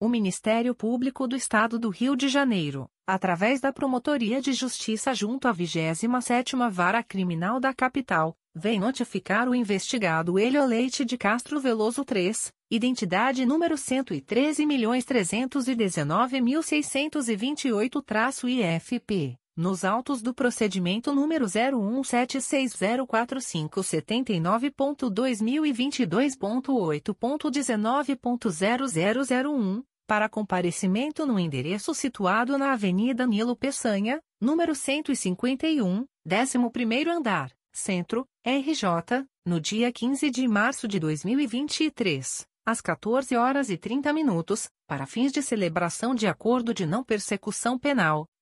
S1: O Ministério Público do Estado do Rio de Janeiro, através da Promotoria de Justiça junto à 27ª Vara Criminal da Capital, vem notificar o investigado Helio Leite de Castro Veloso III, identidade número 113.319.628-IFP nos autos do procedimento número 017604579.2022.8.19.0001, para comparecimento no endereço situado na Avenida Nilo Peçanha, número 151, 11º andar, Centro, RJ, no dia 15 de março de 2023, às 14 horas e 30 minutos, para fins de celebração de acordo de não persecução penal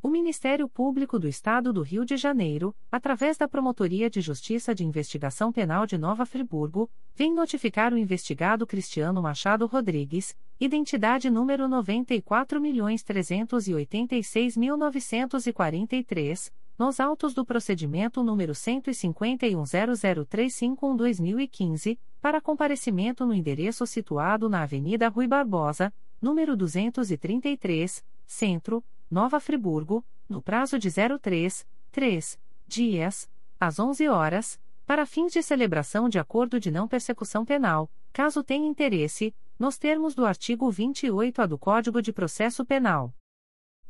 S1: O Ministério Público do Estado do Rio de Janeiro, através da Promotoria de Justiça de Investigação Penal de Nova Friburgo, vem notificar o investigado Cristiano Machado Rodrigues, identidade número 94.386.943, nos autos do procedimento número 151.00351-2015, para comparecimento no endereço situado na Avenida Rui Barbosa, número 233, Centro, Nova Friburgo, no prazo de 03, 3 dias, às 11 horas, para fins de celebração de acordo de não persecução penal, caso tenha interesse, nos termos do artigo 28-A do Código de Processo Penal.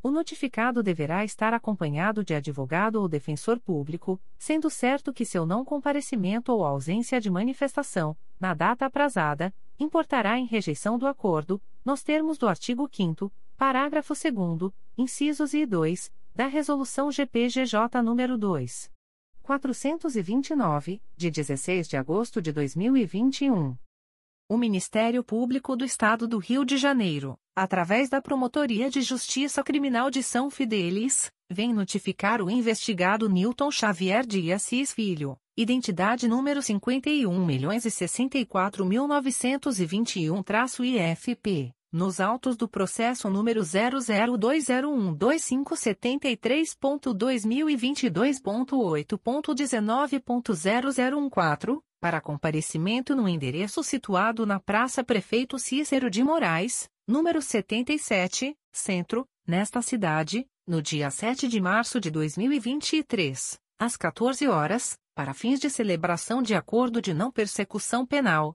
S1: O notificado deverá estar acompanhado de advogado ou defensor público, sendo certo que seu não comparecimento ou ausência de manifestação, na data aprazada, importará em rejeição do acordo, nos termos do artigo 5 Parágrafo 2 incisos e 2, da Resolução GPGJ nº 2. 429, de 16 de agosto de 2021. O Ministério Público do Estado do Rio de Janeiro, através da Promotoria de Justiça Criminal de São Fidélis, vem notificar o investigado Newton Xavier de Assis Filho, identidade número 51.064.921-IFP nos autos do processo número 002012573.2022.8.19.0014, para comparecimento no endereço situado na Praça Prefeito Cícero de Moraes, número 77, Centro, nesta cidade, no dia 7 de março de 2023, às 14 horas, para fins de celebração de acordo de não persecução penal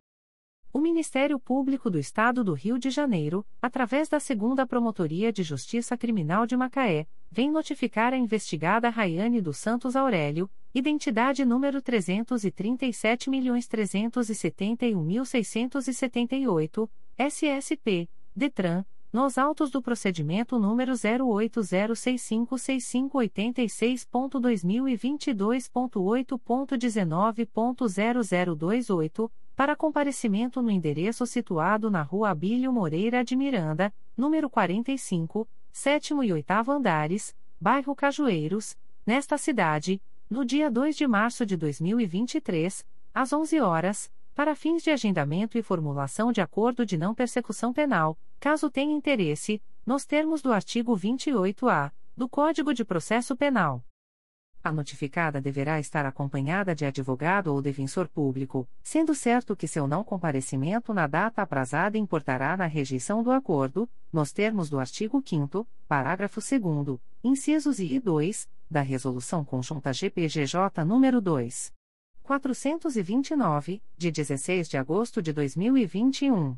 S1: O Ministério Público do Estado do Rio de Janeiro, através da Segunda Promotoria de Justiça Criminal de Macaé, vem notificar a investigada Rayane dos Santos Aurélio, identidade número 337.371.678, SSP, DETRAN, nos autos do procedimento número 080656586.2022.8.19.0028, para comparecimento no endereço situado na Rua Abílio Moreira de Miranda, número 45, sétimo e oitavo andares, bairro Cajueiros, nesta cidade, no dia 2 de março de 2023, às 11 horas, para fins de agendamento e formulação de acordo de não persecução penal, caso tenha interesse, nos termos do artigo 28-A do Código de Processo Penal. A notificada deverá estar acompanhada de advogado ou defensor público, sendo certo que seu não comparecimento na data aprazada importará na rejeição do acordo, nos termos do artigo 5 parágrafo 2 incisos I e 2, da Resolução Conjunta GPGJ nº 2. 429, de 16 de agosto de 2021.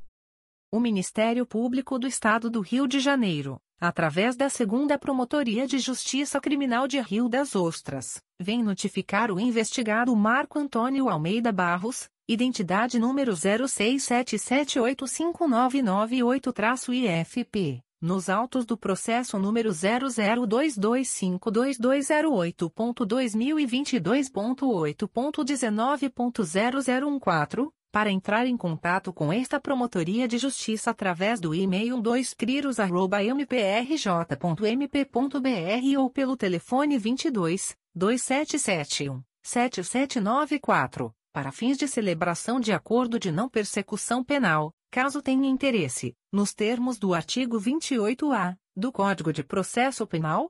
S1: O Ministério Público do Estado do Rio de Janeiro, através da Segunda Promotoria de Justiça Criminal de Rio das Ostras, vem notificar o investigado Marco Antônio Almeida Barros, identidade número 0677859998-IFP nos autos do processo número 002252208.2022.8.19.0014, para entrar em contato com esta Promotoria de Justiça através do e-mail 2criros.mprj.mp.br ou pelo telefone 22 2771 7794, para fins de celebração de acordo de não persecução penal caso tenha interesse, nos termos do artigo 28-A do Código de Processo Penal,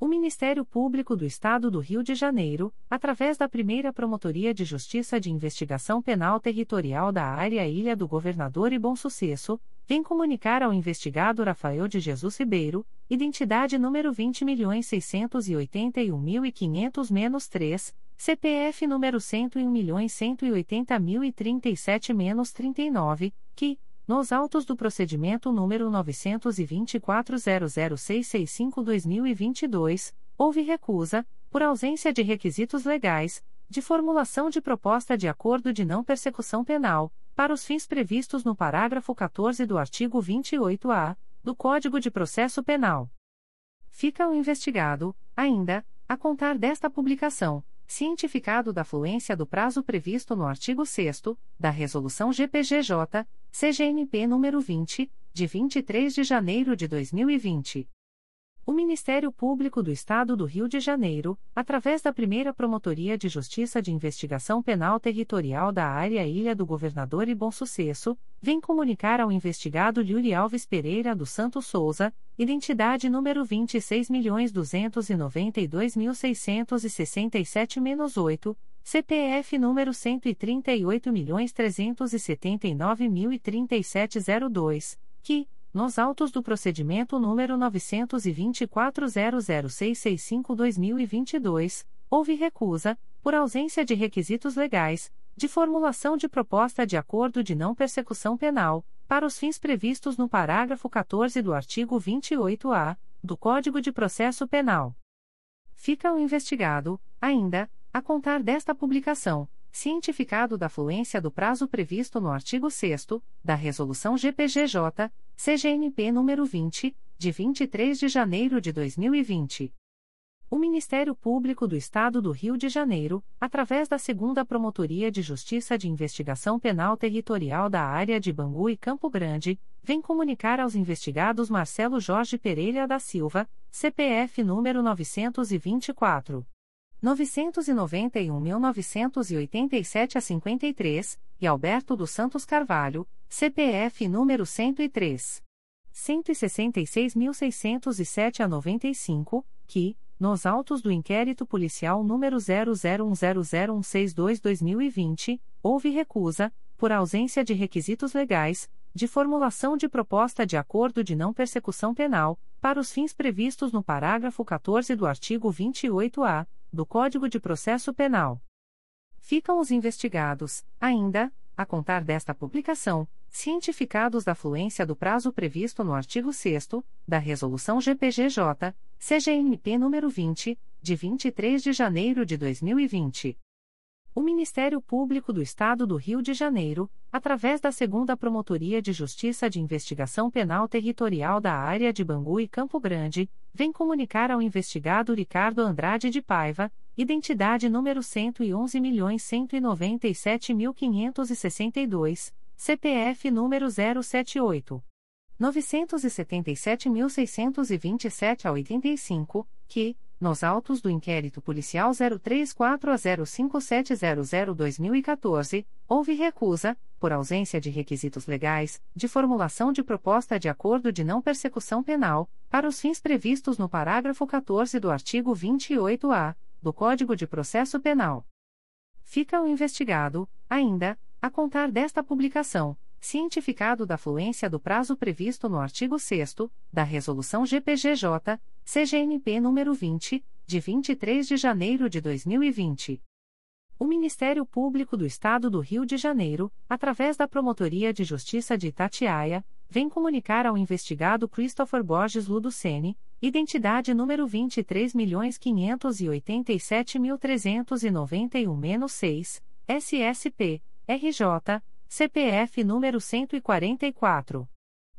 S1: O Ministério Público do Estado do Rio de Janeiro, através da primeira Promotoria de Justiça de Investigação Penal Territorial da Área Ilha do Governador e Bom Sucesso, vem comunicar ao investigado Rafael de Jesus Ribeiro, identidade número 20.681.500-3, CPF número 101.180.037-39, que, nos autos do procedimento número 924.00665-2022, houve recusa, por ausência de requisitos legais, de formulação de proposta de acordo de não persecução penal, para os fins previstos no parágrafo 14 do artigo 28-A do Código de Processo Penal. Fica o investigado, ainda, a contar desta publicação cientificado da fluência do prazo previsto no artigo 6 da Resolução GPGJ, CGNP nº 20, de 23 de janeiro de 2020. O Ministério Público do Estado do Rio de Janeiro, através da primeira Promotoria de Justiça de Investigação Penal Territorial da Área Ilha do Governador e Bom Sucesso, vem comunicar ao investigado Yuri Alves Pereira dos Santos Souza, identidade número 26.292.667-8, CPF número 138.379.03702, que, nos autos do procedimento número 924.00665-2022, houve recusa, por ausência de requisitos legais, de formulação de proposta de acordo de não persecução penal, para os fins previstos no parágrafo 14 do artigo 28-A do Código de Processo Penal. Fica o investigado, ainda, a contar desta publicação cientificado da fluência do prazo previsto no artigo 6 da Resolução GPGJ, CGNP nº 20, de 23 de janeiro de 2020. O Ministério Público do Estado do Rio de Janeiro, através da Segunda Promotoria de Justiça de Investigação Penal Territorial da Área de Bangu e Campo Grande, vem comunicar aos investigados Marcelo Jorge Pereira da Silva, CPF número 924 991.987 a 53, e Alberto dos Santos Carvalho, CPF número 103. 166.607 a 95, que, nos autos do inquérito policial número 001000162-2020, houve recusa, por ausência de requisitos legais, de formulação de proposta de acordo de não persecução penal, para os fins previstos no parágrafo 14 do artigo 28-A do Código de Processo Penal. Ficam os investigados, ainda, a contar desta publicação, cientificados da fluência do prazo previsto no artigo 6 da Resolução GPGJ, CGNP nº 20, de 23 de janeiro de 2020. O Ministério Público do Estado do Rio de Janeiro, através da Segunda Promotoria de Justiça de Investigação Penal Territorial da Área de Bangu e Campo Grande, vem comunicar ao investigado Ricardo Andrade de Paiva, identidade número 111.197.562, CPF número 078. 977.627 a 85, que, nos autos do inquérito policial 034 a 05700-2014, houve recusa, por ausência de requisitos legais, de formulação de proposta de acordo de não persecução penal, para os fins previstos no parágrafo 14 do artigo 28-A do Código de Processo Penal. Fica o investigado, ainda, a contar desta publicação cientificado da fluência do prazo previsto no artigo 6 da Resolução GPGJ, CGNP nº 20, de 23 de janeiro de 2020. O Ministério Público do Estado do Rio de Janeiro, através da Promotoria de Justiça de Itatiaia, vem comunicar ao investigado Christopher Borges Luducene, identidade número 23.587.391-6, SSP, RJ, CPF número 144.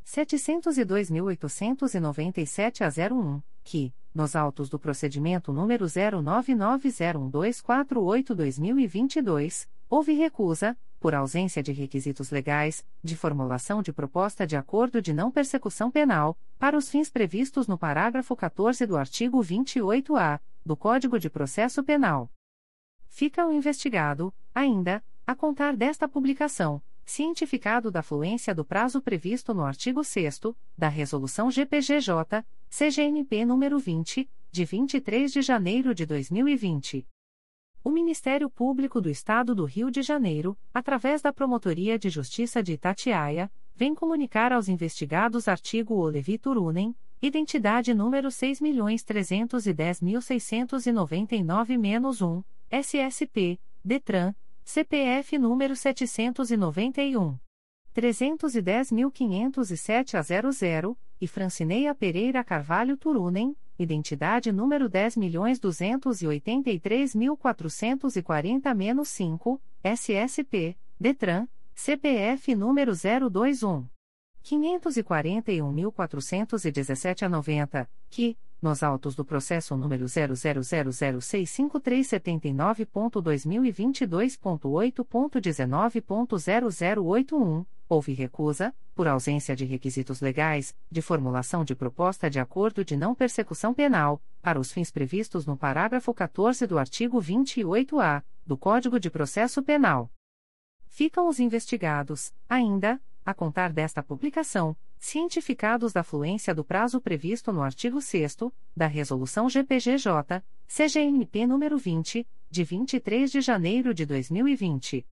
S1: 702.897 a 01, que, nos autos do procedimento número 09901248-2022, houve recusa, por ausência de requisitos legais, de formulação de proposta de acordo de não persecução penal, para os fins previstos no parágrafo 14 do artigo 28-A do Código de Processo Penal. Fica o investigado, ainda, a contar desta publicação, cientificado da fluência do prazo previsto no artigo 6 da Resolução GPGJ, CGNP nº 20, de 23 de janeiro de 2020. O Ministério Público do Estado do Rio de Janeiro, através da Promotoria de Justiça de Itatiaia, vem comunicar aos investigados artigo Olevi Turunen, identidade número 6.310.699-1, SSP, DETRAN, CPF número 791. 310.507 a 00, e Francineia Pereira Carvalho Turunen, identidade número 10.283.440-5, SSP, DETRAN, CPF número 021. 541.417 a 90, que, nos autos do processo número 000065379.2022.8.19.0081, houve recusa, por ausência de requisitos legais, de formulação de proposta de acordo de não persecução penal, para os fins previstos no parágrafo 14 do artigo 28-A do Código de Processo Penal. Ficam os investigados, ainda, a contar desta publicação, cientificados da fluência do prazo previsto no artigo 6 da Resolução GPGJ, CGNP nº 20, de 23 de janeiro de 2020.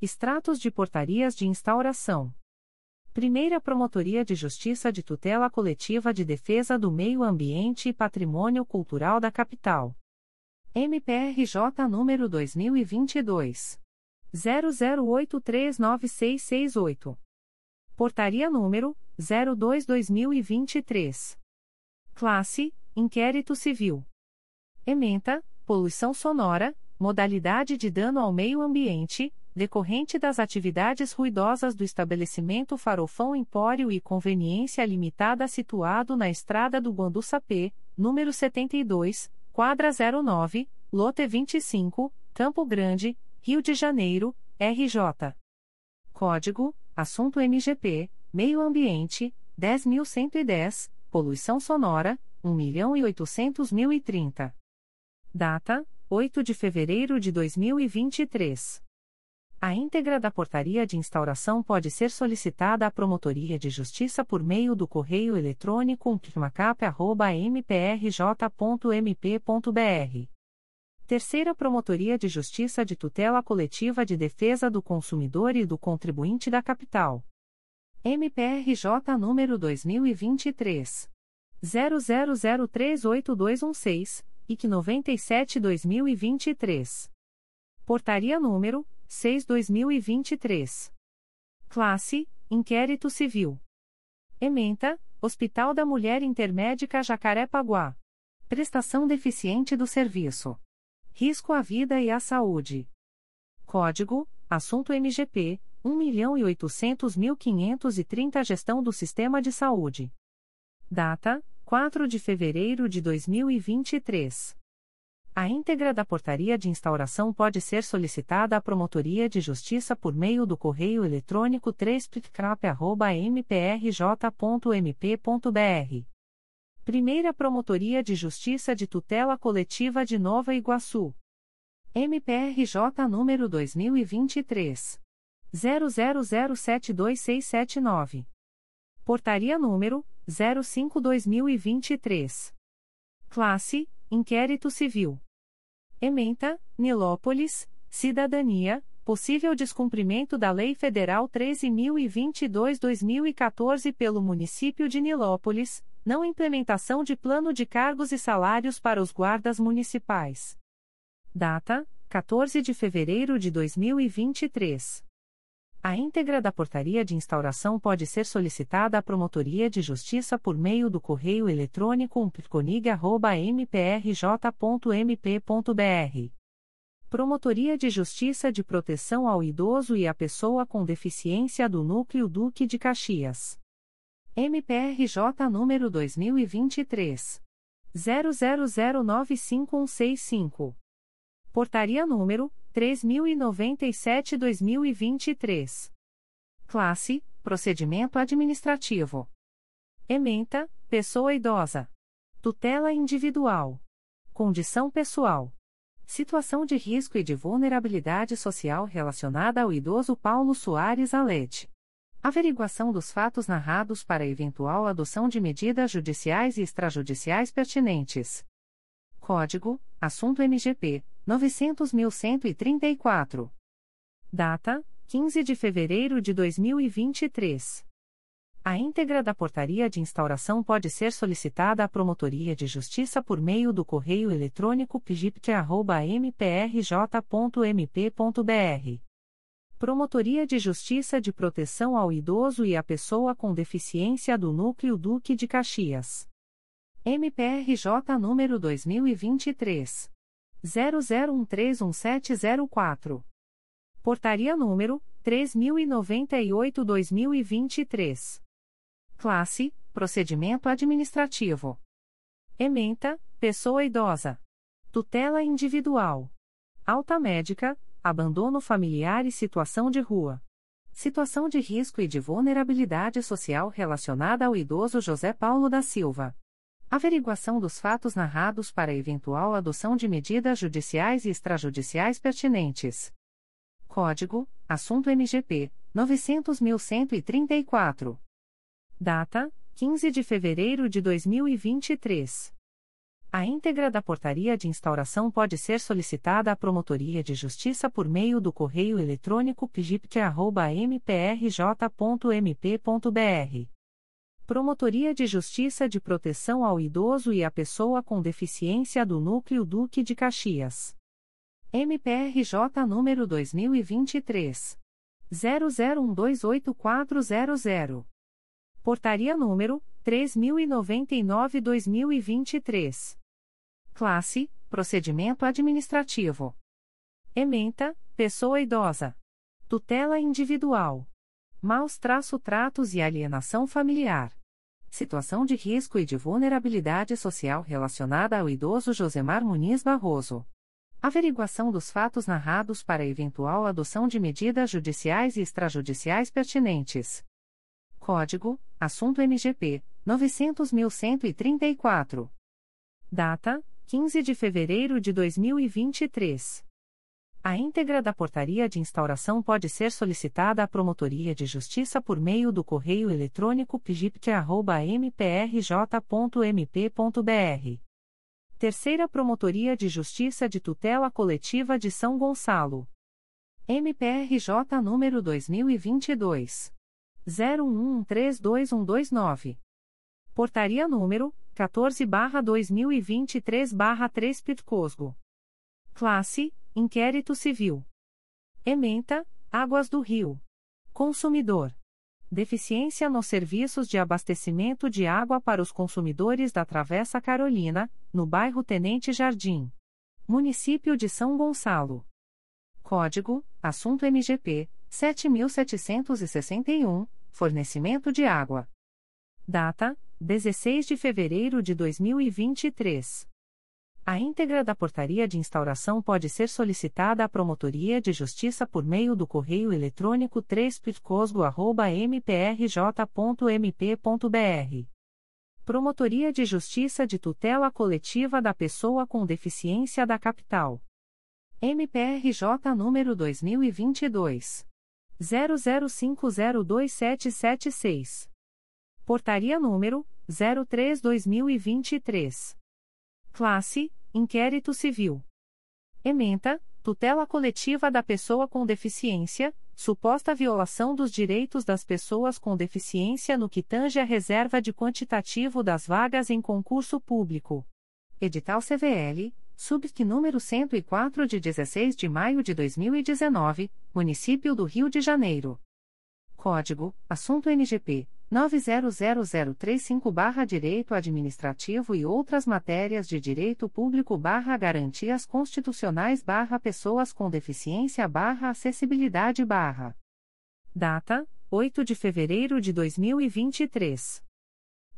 S1: Extratos de portarias de instauração. Primeira Promotoria de Justiça de Tutela Coletiva de Defesa do Meio Ambiente e Patrimônio Cultural da Capital. MPRJ número 2022 00839668. Portaria número 02/2023. Classe: Inquérito Civil. Ementa: Poluição sonora, modalidade de dano ao meio ambiente, decorrente das atividades ruidosas do estabelecimento Farofão Empório e Conveniência Limitada situado na Estrada do Guandu-Sapê, número 72, quadra 09, lote 25, Campo Grande, Rio de Janeiro, RJ. Código: Assunto MGP, Meio Ambiente, 10.110, Poluição Sonora, 1.800.030. Data: 8 de fevereiro de 2023. A íntegra da portaria de instauração pode ser solicitada à Promotoria de Justiça por meio do correio eletrônico umplmacap.mprj.mp.br Terceira Promotoria de Justiça de Tutela Coletiva de Defesa do Consumidor e do Contribuinte da Capital. MPRJ número 2023 00038216 e que 97/2023. Portaria número 6/2023. Classe: Inquérito Civil. Ementa: Hospital da Mulher Intermédica Jacarepaguá. Prestação deficiente do serviço. Risco à vida e à saúde. Código: Assunto MGP 1.800.530 Gestão do Sistema de Saúde. Data: 4 de fevereiro de 2023. A íntegra da portaria de instauração pode ser solicitada à Promotoria de Justiça por meio do correio eletrônico 3 mprj.mp.br. Primeira Promotoria de Justiça de Tutela Coletiva de Nova Iguaçu. MPRJ número 2023 00072679. Portaria número 05/2023. Classe: Inquérito Civil. Ementa: Nilópolis, Cidadania, possível descumprimento da Lei Federal 13022/2014 pelo município de Nilópolis, não implementação de plano de cargos e salários para os guardas municipais. Data: 14 de fevereiro de 2023. A íntegra da portaria de instauração pode ser solicitada à Promotoria de Justiça por meio do correio eletrônico umpirconig.mprj.mp.br. Promotoria de Justiça de Proteção ao Idoso e à Pessoa com Deficiência do Núcleo Duque de Caxias. MPRJ número 2023. 00095165. Portaria número 3097-2023. Classe: Procedimento Administrativo. Ementa: Pessoa idosa. Tutela individual. Condição pessoal. Situação de risco e de vulnerabilidade social relacionada ao idoso Paulo Soares Alete. Averiguação dos fatos narrados para eventual adoção de medidas judiciais e extrajudiciais pertinentes. Código: Assunto MGP 900.134. Data: 15 de fevereiro de 2023. A íntegra da portaria de instauração pode ser solicitada à Promotoria de Justiça por meio do correio eletrônico pgipt.mprj.mp.br. Promotoria de Justiça de Proteção ao Idoso e à Pessoa com Deficiência do Núcleo Duque de Caxias. MPRJ número 2023 00131704. Portaria número 3098/2023. Classe: Procedimento administrativo. Ementa: Pessoa idosa. Tutela individual. Alta médica: Abandono familiar e situação de rua. Situação de risco e de vulnerabilidade social relacionada ao idoso José Paulo da Silva. Averiguação dos fatos narrados para eventual adoção de medidas judiciais e extrajudiciais pertinentes. Código: Assunto MGP 900.134. Data: 15 de fevereiro de 2023. A íntegra da portaria de instauração pode ser solicitada à Promotoria de Justiça por meio do correio eletrônico pgipt.mprj.mp.br Promotoria de Justiça de Proteção ao Idoso e à Pessoa com Deficiência do Núcleo Duque de Caxias. MPRJ número 2023 00128400. Portaria número 3099/2023. Classe: Procedimento administrativo. Ementa: Pessoa idosa. Tutela individual. Maus-tratos e alienação familiar. Situação de risco e de vulnerabilidade social relacionada ao idoso Josemar Muniz Barroso. Averiguação dos fatos narrados para eventual adoção de medidas judiciais e extrajudiciais pertinentes. Código: Assunto MGP 900.134. Data: 15 de fevereiro de 2023. A íntegra da portaria de instauração pode ser solicitada à Promotoria de Justiça por meio do correio eletrônico pgipt.mprj.mp.br. Terceira Promotoria de Justiça de Tutela Coletiva de São Gonçalo. MPRJ número 2022. 0132129. Portaria número 14/2023/3 Pitcosgo. Classe: Inquérito Civil. Ementa: Águas do Rio. Consumidor. Deficiência nos serviços de abastecimento de água para os consumidores da Travessa Carolina, no bairro Tenente Jardim. Município de São Gonçalo. Código: Assunto MGP 7761, Fornecimento de água. Data: 16 de fevereiro de 2023. A íntegra da portaria de instauração pode ser solicitada à Promotoria de Justiça por meio do correio eletrônico 3pitcosgo.mprj.mp.br. Promotoria de Justiça de Tutela Coletiva da Pessoa com Deficiência da Capital. MPRJ número 2022. 00502776. Portaria número 03-2023. Classe: Inquérito Civil. Ementa: Tutela coletiva da pessoa com deficiência, suposta violação dos direitos das pessoas com deficiência no que tange a reserva de quantitativo das vagas em concurso público. Edital CVL, subc número 104 de 16 de maio de 2019, Município do Rio de Janeiro. Código: Assunto NGP 900035-Direito Administrativo e outras matérias de Direito Público-Garantias Constitucionais-Pessoas com Deficiência-Acessibilidade. Data: 8 de fevereiro de 2023.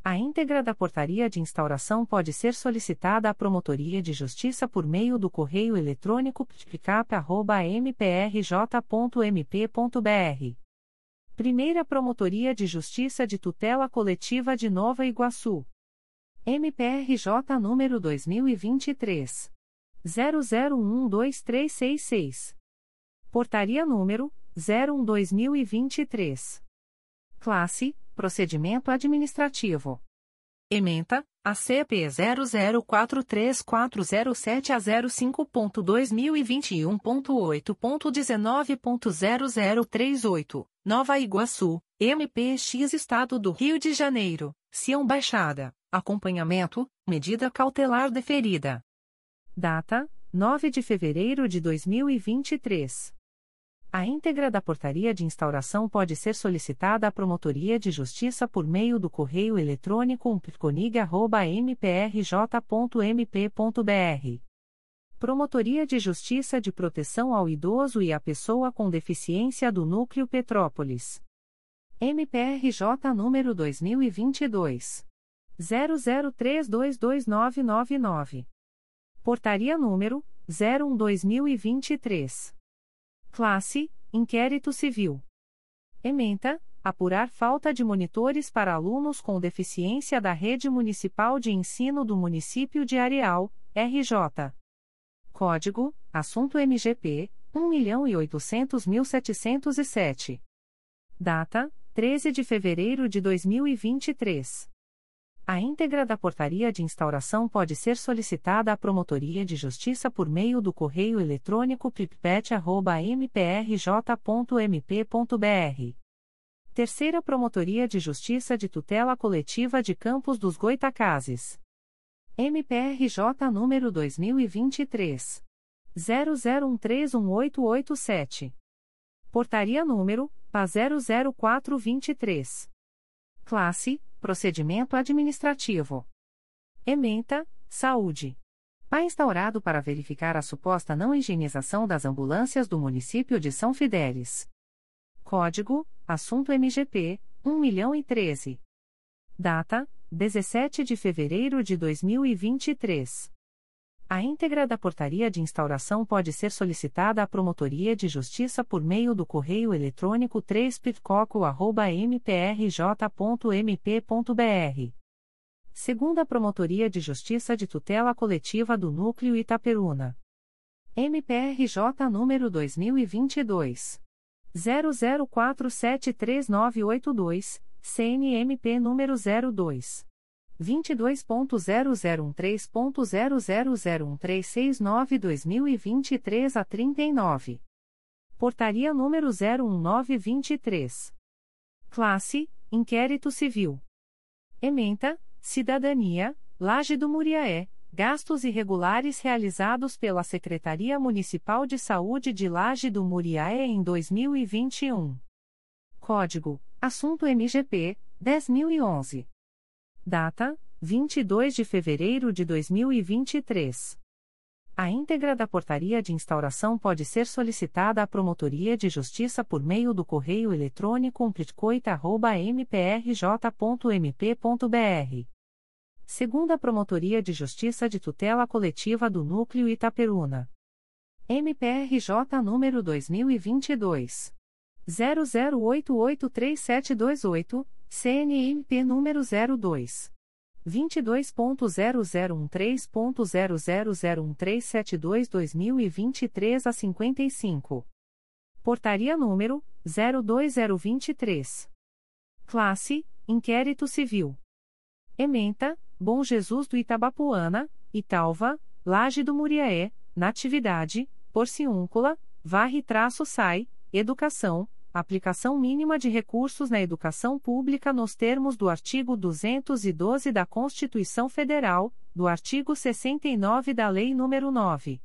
S1: A íntegra da portaria de instauração pode ser solicitada à Promotoria de Justiça por meio do correio eletrônico ptcap.mprj.mp.br Primeira Promotoria de Justiça de Tutela Coletiva de Nova Iguaçu. MPRJ número 2023 00123366. Portaria número 01/2023. Classe: Procedimento administrativo. Ementa: ACP 00434007 a 05.2021.8.19.0038, Nova Iguaçu, MPX Estado do Rio de Janeiro, Sião Baixada, Acompanhamento, Medida Cautelar Deferida. Data: 9 de fevereiro de 2023. A íntegra da portaria de instauração pode ser solicitada à Promotoria de Justiça por meio do correio eletrônico umpirconig.mprj.mp.br. Promotoria de Justiça de Proteção ao Idoso e à Pessoa com Deficiência do Núcleo Petrópolis. MPRJ número 2022. 00322999. Portaria número 01/2023. Classe: Inquérito Civil. Ementa: Apurar falta de monitores para alunos com deficiência da Rede Municipal de Ensino do Município de Areal, RJ. Código: Assunto MGP 1.800.707. Data: 13 de fevereiro de 2023. A íntegra da portaria de instauração pode ser solicitada à Promotoria de Justiça por meio do correio eletrônico pipet.mprj.mp.br. Terceira Promotoria de Justiça de Tutela Coletiva de Campos dos Goitacazes. MPRJ número 2023. 00131887. Portaria número PA 00423. Classe Procedimento Administrativo. Ementa, Saúde. PA instaurado para verificar a suposta não higienização das ambulâncias do município de São Fidélis. Código: Assunto MGP 1.013. Data: 17 de fevereiro de 2023. A íntegra da portaria de instauração pode ser solicitada à Promotoria de Justiça por meio do correio eletrônico 3pitcoco.mprj.mp.br. Segunda Promotoria de Justiça de Tutela Coletiva do Núcleo Itaperuna. MPRJ número 2022. 00473982, CNMP número 02. 22.0013.0001369-2023 a 39. Portaria número 01923. Classe: Inquérito Civil. Ementa: Cidadania, Laje do Muriaé. Gastos irregulares realizados pela Secretaria Municipal de Saúde de Laje do Muriaé em 2021. Código: Assunto MGP 10011. Data: 22 de fevereiro de 2023. A íntegra da portaria de instauração pode ser solicitada à Promotoria de Justiça por meio do correio eletrônico umplitcoita.mprj.mp.br. Segunda Promotoria de Justiça de Tutela Coletiva do Núcleo Itaperuna. MPRJ número 2022. 00883728, CNMP número 02. 22.0013.0001372-2023 a 55. Portaria número 02023. Classe: Inquérito Civil. Ementa: Bom Jesus do Itabapuana, Italva, Laje do Muriaé, Natividade, Porciúncula, Varre-Sai, Educação, Aplicação mínima de recursos na educação pública nos termos do artigo 212 da Constituição Federal, do artigo 69 da Lei nº 9.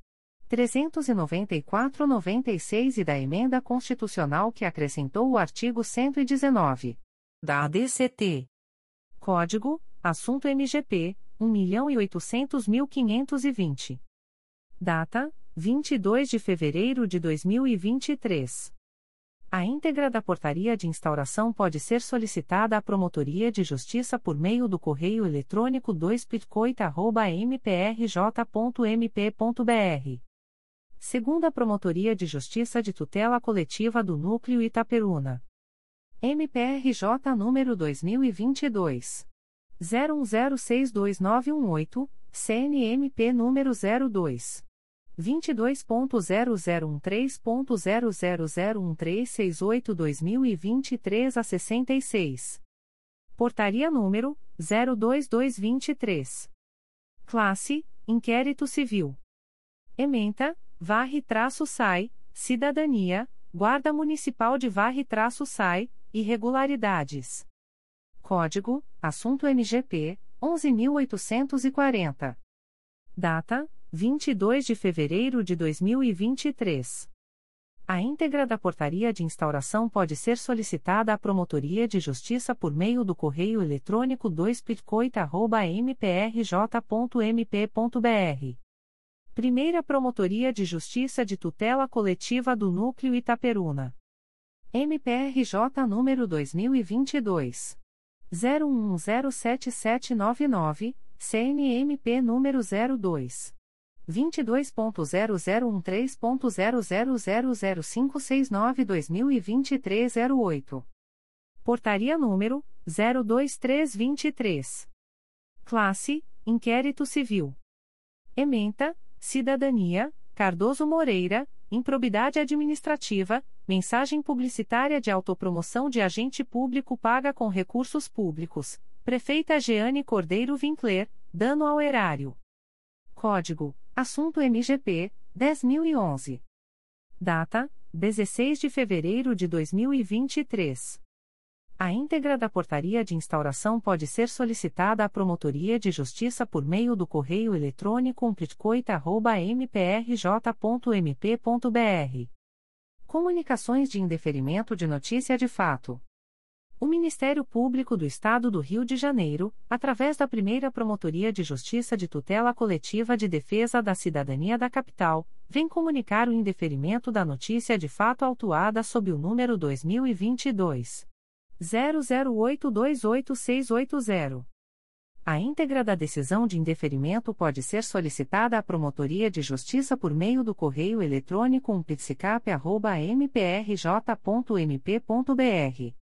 S1: 394-96 e da Emenda Constitucional que acrescentou o artigo 119. Da ADCT. Código: Assunto MGP 1.800.520. Data: 22 de fevereiro de 2023. A íntegra da portaria de instauração pode ser solicitada à Promotoria de Justiça por meio do correio eletrônico 2pitcoita.mprj.mp.br. Segunda Promotoria de Justiça de Tutela Coletiva do Núcleo Itaperuna. MPRJ número 2022. 01062918, CNMP número 02. 22.0013.0001368-2023 a 66. Portaria número 02223. Classe: Inquérito Civil. Ementa: Varre-Sai, Cidadania, Guarda Municipal de Varre-Sai, Irregularidades. Código: Assunto MGP 11840. Data: 22 de fevereiro de 2023. A íntegra da portaria de instauração pode ser solicitada à Promotoria de Justiça por meio do correio eletrônico 2pitcoita.mprj.mp.br. Primeira Promotoria de Justiça de Tutela Coletiva do Núcleo Itaperuna. MPRJ número 2022. 01107799, CNMP número 02. 22.0013.0000569-2023 08. Portaria número 02323. Classe: Inquérito Civil. Ementa: Cidadania, Cardoso Moreira, Improbidade Administrativa, Mensagem Publicitária de Autopromoção de Agente Público paga com recursos públicos. Prefeita Jeane Cordeiro Vincler, dano ao erário. Código Assunto MGP 10011. Data: 16 de fevereiro de 2023. A íntegra da portaria de instauração pode ser solicitada à Promotoria de Justiça por meio do correio eletrônico umplitcoita.mprj.mp.br. Comunicações de indeferimento de notícia de fato. O Ministério Público do Estado do Rio de Janeiro, através da primeira Promotoria de Justiça de Tutela Coletiva de Defesa da Cidadania da Capital, vem comunicar o indeferimento da notícia de fato autuada sob o número 2022. 00828680. A íntegra da decisão de indeferimento pode ser solicitada à Promotoria de Justiça por meio do correio eletrônico umpitsicap.mprj.mp.br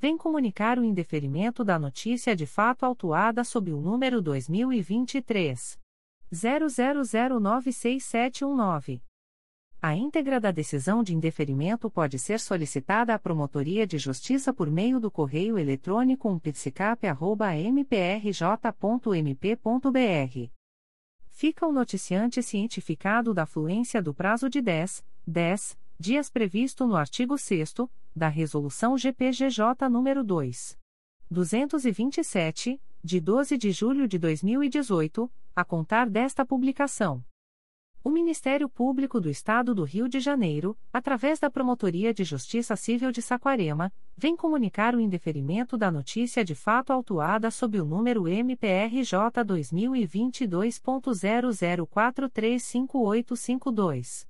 S1: vem comunicar o indeferimento da notícia de fato autuada sob o número 2023 00096719. A íntegra da decisão de indeferimento pode ser solicitada à Promotoria de Justiça por meio do correio eletrônico umptecap.mprj.mp.br. Fica o noticiante cientificado da fluência do prazo de 10, 10 dias previsto no artigo 6 da Resolução GPGJ nº 2. 227, de 12 de julho de 2018, a contar desta publicação. O Ministério Público do Estado do Rio de Janeiro, através da Promotoria de Justiça Civil de Saquarema, vem comunicar o indeferimento da notícia de fato autuada sob o número MPRJ 2022.00435852.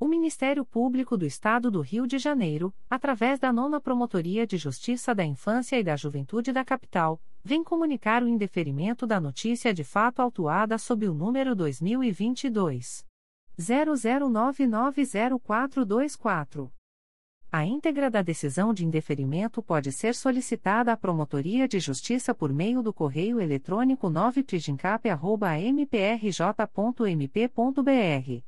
S1: O Ministério Público do Estado do Rio de Janeiro, através da Nona Promotoria de Justiça da Infância e da Juventude da Capital, vem comunicar o indeferimento da notícia de fato autuada sob o número 2022 00990424. A íntegra da decisão de indeferimento pode ser solicitada à Promotoria de Justiça por meio do correio eletrônico 9prigincap.mprj.mp.br.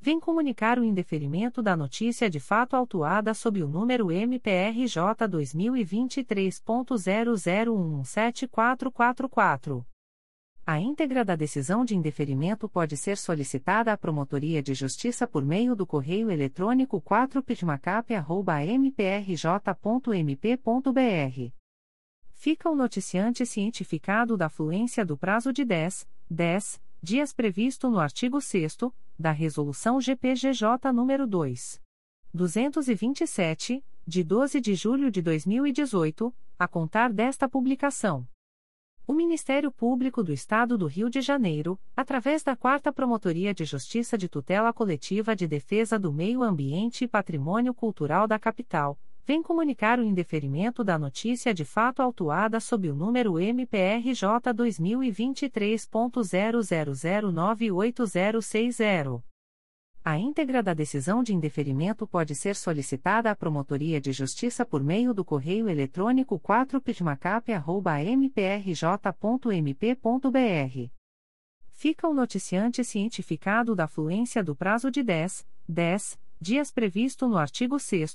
S1: vem comunicar o indeferimento da notícia de fato autuada sob o número MPRJ 2023.00174444. A íntegra da decisão de indeferimento pode ser solicitada à Promotoria de Justiça por meio do correio eletrônico 4pitmacap.mprj.mp.br. Fica o noticiante cientificado da fluência do prazo de 10, 10 dias previsto no artigo 6 da Resolução GPGJ nº 2. 227, de 12 de julho de 2018, a contar desta publicação. O Ministério Público do Estado do Rio de Janeiro, através da Quarta Promotoria de Justiça de Tutela Coletiva de Defesa do Meio Ambiente e Patrimônio Cultural da Capital, vem comunicar o indeferimento da notícia de fato autuada sob o número MPRJ 2023.00098060. A íntegra da decisão de indeferimento pode ser solicitada à Promotoria de Justiça por meio do correio eletrônico 4pitmacap.mprj.mp.br. Fica o noticiante cientificado da fluência do prazo de 10, 10 dias previsto no artigo 6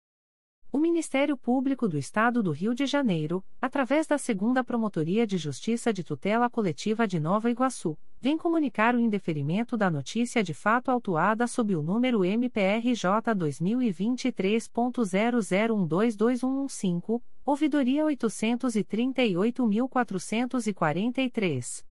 S1: O Ministério Público do Estado do Rio de Janeiro, através da Segunda Promotoria de Justiça de Tutela Coletiva de Nova Iguaçu, vem comunicar o indeferimento da notícia de fato autuada sob o número MPRJ 2023.00122115, ouvidoria 838.443.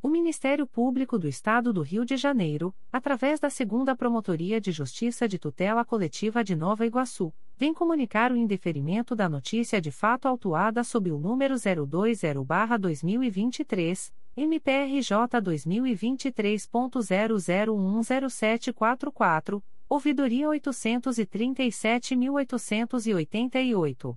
S1: O Ministério Público do Estado do Rio de Janeiro, através da Segunda Promotoria de Justiça de Tutela Coletiva de Nova Iguaçu, vem comunicar o indeferimento da notícia de fato autuada sob o número 020-2023, MPRJ 2023.00107444, ouvidoria 837.888.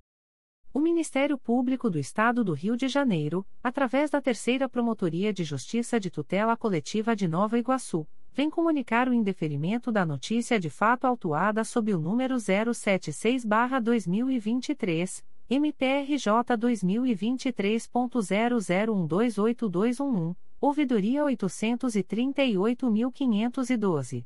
S1: O Ministério Público do Estado do Rio de Janeiro, através da Terceira Promotoria de Justiça de Tutela Coletiva de Nova Iguaçu, vem comunicar o indeferimento da notícia de fato autuada sob o número 076-2023, MPRJ 2023.00128211, ouvidoria 838.512.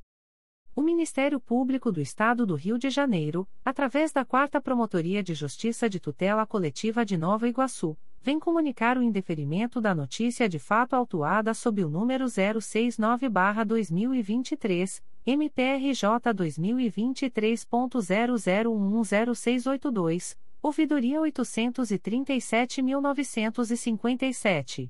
S1: O Ministério Público do Estado do Rio de Janeiro, através da Quarta Promotoria de Justiça de Tutela Coletiva de Nova Iguaçu, vem comunicar o indeferimento da notícia de fato autuada sob o número 069-2023, MPRJ 2023.00110682, ouvidoria 837.957.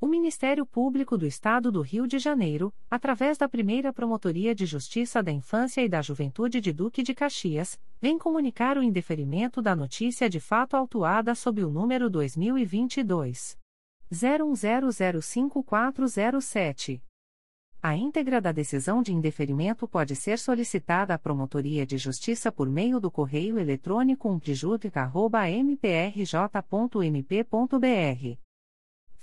S1: O Ministério Público do Estado do Rio de Janeiro, através da primeira Promotoria de Justiça da Infância e da Juventude de Duque de Caxias, vem comunicar o indeferimento da notícia de fato autuada sob o número 2022. 01005407. A íntegra da decisão de indeferimento pode ser solicitada à Promotoria de Justiça por meio do correio eletrônico umplijudica.mprj.mp.br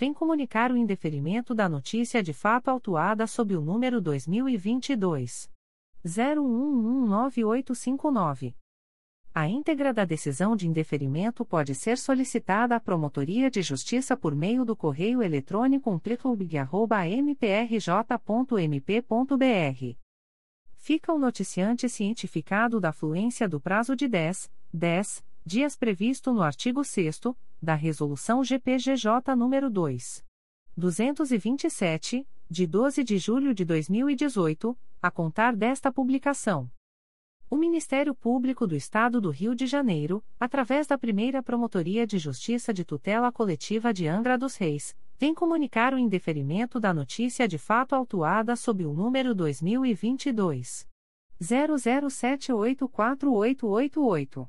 S1: vem comunicar o indeferimento da notícia de fato autuada sob o número 2022 01119859. A íntegra da decisão de indeferimento pode ser solicitada à Promotoria de Justiça por meio do correio eletrônico umplicoubig.mprj.mp.br. Fica o noticiante cientificado da fluência do prazo de 10, 10 dias previsto no artigo 6 da Resolução GPGJ nº 2. 227, de 12 de julho de 2018, a contar desta publicação. O Ministério Público do Estado do Rio de Janeiro, através da primeira Promotoria de Justiça de Tutela Coletiva de Angra dos Reis, vem comunicar o indeferimento da notícia de fato autuada sob o número 2022 00784888.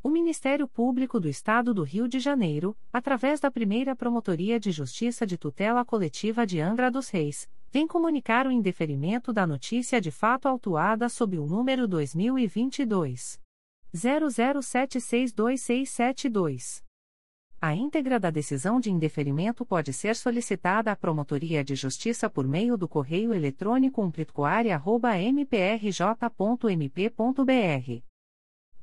S1: O Ministério Público do Estado do Rio de Janeiro, através da primeira Promotoria de Justiça de Tutela Coletiva de Angra dos Reis, vem comunicar o indeferimento da notícia de fato autuada sob o número 2022. 00762672. A íntegra da decisão de indeferimento pode ser solicitada à Promotoria de Justiça por meio do correio eletrônico umplitcoaria.mprj.mp.br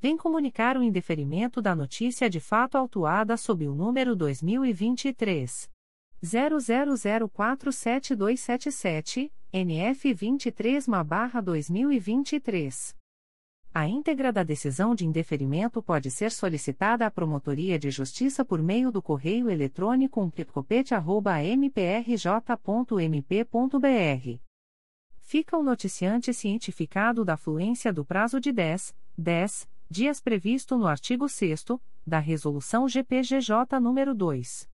S1: vem comunicar o indeferimento da notícia de fato autuada sob o número 2023. 00047277, NF 23-2023. A íntegra da decisão de indeferimento pode ser solicitada à Promotoria de Justiça por meio do correio eletrônico umplipcopete.mprj.mp.br. Fica o noticiante cientificado da fluência do prazo de 10, 10 dias previsto no artigo 6 da Resolução GPGJ nº 2.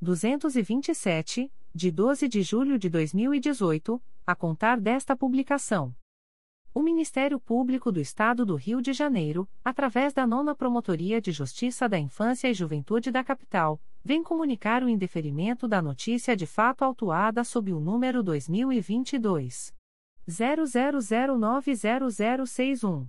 S1: 227, de 12 de julho de 2018, a contar desta publicação. O Ministério Público do Estado do Rio de Janeiro, através da Nona Promotoria de Justiça da Infância e Juventude da Capital, vem comunicar o indeferimento da notícia de fato autuada sob o número 2022 00090061.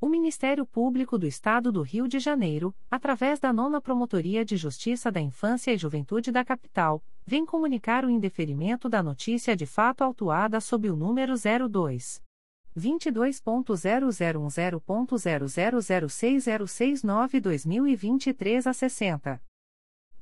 S1: O Ministério Público do Estado do Rio de Janeiro, através da Nona Promotoria de Justiça da Infância e Juventude da Capital, vem comunicar o indeferimento da notícia de fato autuada sob o número 02 22.0010.0006069-2023 a 60.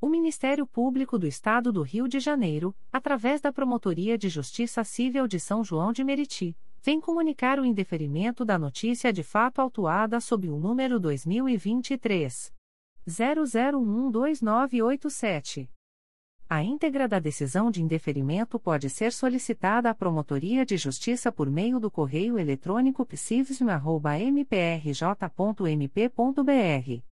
S1: O Ministério Público do Estado do Rio de Janeiro, através da Promotoria de Justiça Civil de São João de Meriti, vem comunicar o indeferimento da notícia de fato autuada sob o número 2023 00129887. A íntegra da decisão de indeferimento pode ser solicitada à Promotoria de Justiça por meio do correio eletrônico psivism.mprj.mp.br.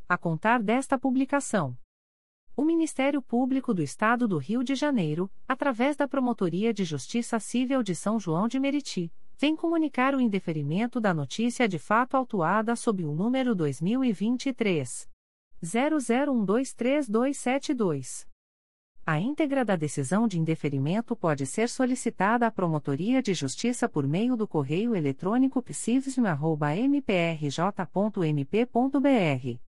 S1: a contar desta publicação. O Ministério Público do Estado do Rio de Janeiro, através da Promotoria de Justiça Civil de São João de Meriti, vem comunicar o indeferimento da notícia de fato autuada sob o número 2023 00123272. A íntegra da decisão de indeferimento pode ser solicitada à Promotoria de Justiça por meio do correio eletrônico psivsm.mprj.mp.br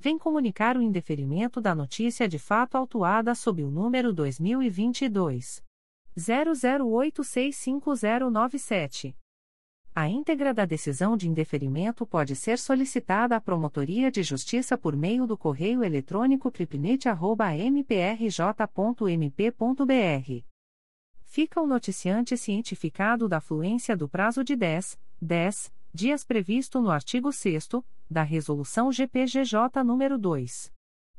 S1: vem comunicar o indeferimento da notícia de fato autuada sob o número 2022 00865097. A íntegra da decisão de indeferimento pode ser solicitada à Promotoria de Justiça por meio do correio eletrônico tripnet.mprj.mp.br. Fica o noticiante cientificado da fluência do prazo de 10, 10 dias previsto no artigo 6 da Resolução GPGJ nº 2.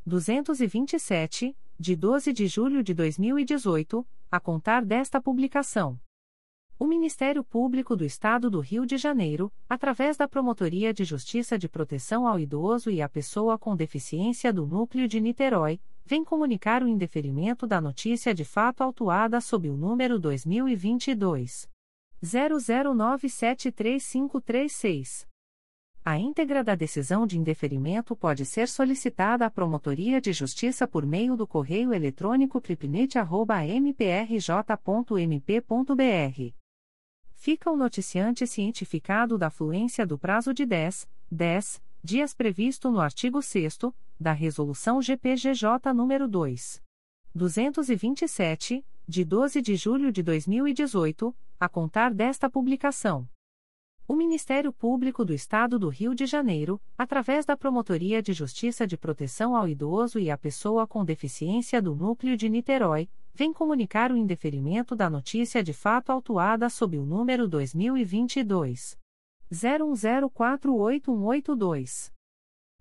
S1: 227, de 12 de julho de 2018, a contar desta publicação. O Ministério Público do Estado do Rio de Janeiro, através da Promotoria de Justiça de Proteção ao Idoso e à Pessoa com Deficiência do Núcleo de Niterói, vem comunicar o indeferimento da notícia de fato autuada sob o número 2022 00973536. A íntegra da decisão de indeferimento pode ser solicitada à Promotoria de Justiça por meio do correio eletrônico tripnet.mprj.mp.br. Fica o noticiante cientificado da fluência do prazo de 10, 10 dias previsto no artigo 6 da Resolução GPGJ nº 2. 227, de 12 de julho de 2018, a contar desta publicação. O Ministério Público do Estado do Rio de Janeiro, através da Promotoria de Justiça de Proteção ao Idoso e à Pessoa com Deficiência do Núcleo de Niterói, vem comunicar o indeferimento da notícia de fato autuada sob o número 2022 01048182.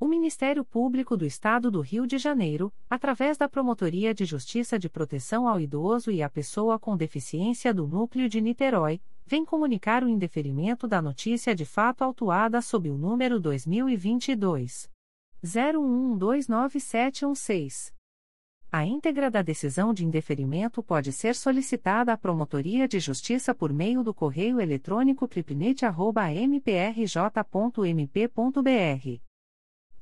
S1: O Ministério Público do Estado do Rio de Janeiro, através da Promotoria de Justiça de Proteção ao Idoso e à Pessoa com Deficiência do Núcleo de Niterói, vem comunicar o indeferimento da notícia de fato autuada sob o número 2022 01129716. A íntegra da decisão de indeferimento pode ser solicitada à Promotoria de Justiça por meio do correio eletrônico tripnet.mprj.mp.br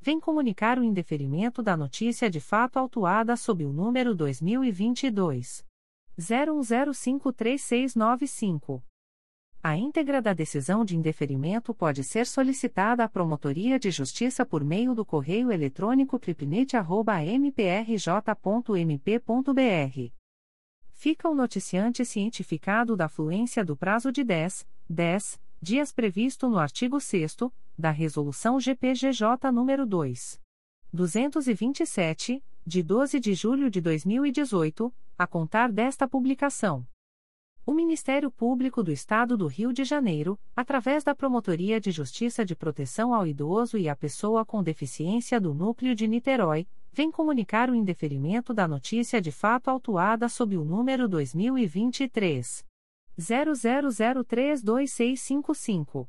S1: vem comunicar o indeferimento da notícia de fato autuada sob o número 2022 01053695. A íntegra da decisão de indeferimento pode ser solicitada à Promotoria de Justiça por meio do correio eletrônico tripnet.mprj.mp.br. Fica o noticiante cientificado da fluência do prazo de 10, 10 dias previsto no artigo 6 da Resolução GPGJ nº 2. 227, de 12 de julho de 2018, a contar desta publicação. O Ministério Público do Estado do Rio de Janeiro, através da Promotoria de Justiça de Proteção ao Idoso e à Pessoa com Deficiência do Núcleo de Niterói, vem comunicar o indeferimento da notícia de fato autuada sob o número 2023 00032655.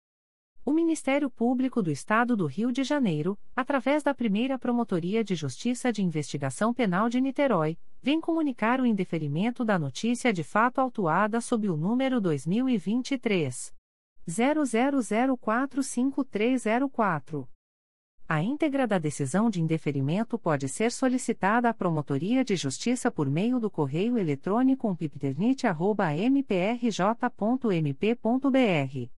S1: O Ministério Público do Estado do Rio de Janeiro, através da primeira Promotoria de Justiça de Investigação Penal de Niterói, vem comunicar o indeferimento da notícia de fato autuada sob o número 2023. 00045304. A íntegra da decisão de indeferimento pode ser solicitada à Promotoria de Justiça por meio do correio eletrônico umpipternit.mprj.mp.br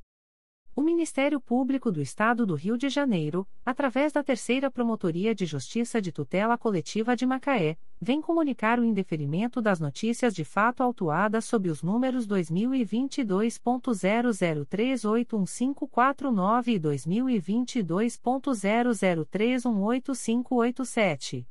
S1: O Ministério Público do Estado do Rio de Janeiro, através da Terceira Promotoria de Justiça de Tutela Coletiva de Macaé, vem comunicar o indeferimento das notícias de fato autuadas sob os números 2022.00381549 e 2022.00318587.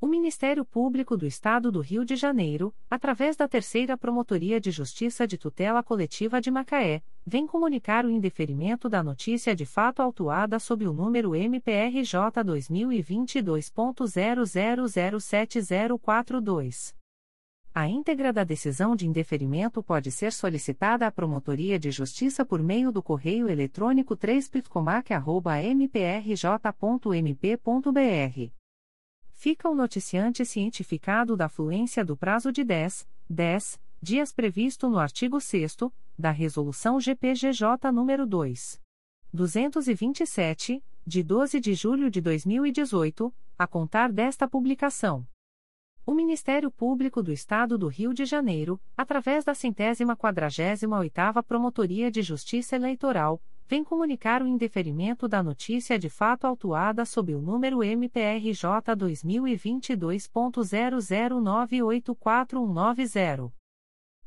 S1: O Ministério Público do Estado do Rio de Janeiro, através da Terceira Promotoria de Justiça de Tutela Coletiva de Macaé, vem comunicar o indeferimento da notícia de fato autuada sob o número MPRJ 2022.00070442. A íntegra da decisão de indeferimento pode ser solicitada à Promotoria de Justiça por meio do correio eletrônico 3pitcomac.mprj.mp.br fica o noticiante cientificado da fluência do prazo de 10, 10 dias previsto no artigo 6 da Resolução GPGJ nº 2. 227, de 12 de julho de 2018, a contar desta publicação. O Ministério Público do Estado do Rio de Janeiro, através da centésima quadragésima oitava Promotoria de Justiça Eleitoral, vem comunicar o indeferimento da notícia de fato autuada sob o número MPRJ 2022.00984190.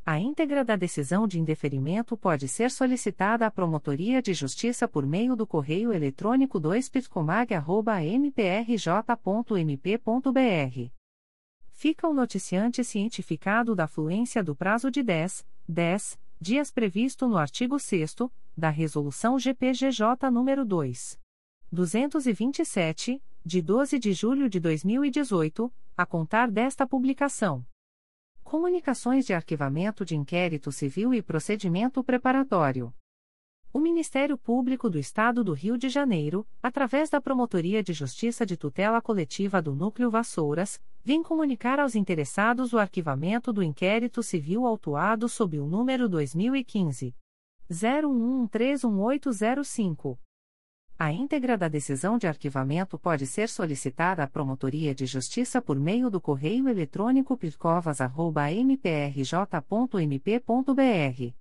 S1: A íntegra da decisão de indeferimento pode ser solicitada à Promotoria de Justiça por meio do correio eletrônico 2pitcomag.mprj.mp.br. Fica o noticiante cientificado da fluência do prazo de 10, 10 dias previsto no artigo 6 da Resolução GPGJ nº 2. 227, de 12 de julho de 2018, a contar desta publicação. Comunicações de arquivamento de inquérito civil e procedimento preparatório. O Ministério Público do Estado do Rio de Janeiro, através da Promotoria de Justiça de Tutela Coletiva do Núcleo Vassouras, vem comunicar aos interessados o arquivamento do inquérito civil autuado sob o número 2015 01131805. A íntegra da decisão de arquivamento pode ser solicitada à Promotoria de Justiça por meio do correio eletrônico pircovas.mprj.mp.br.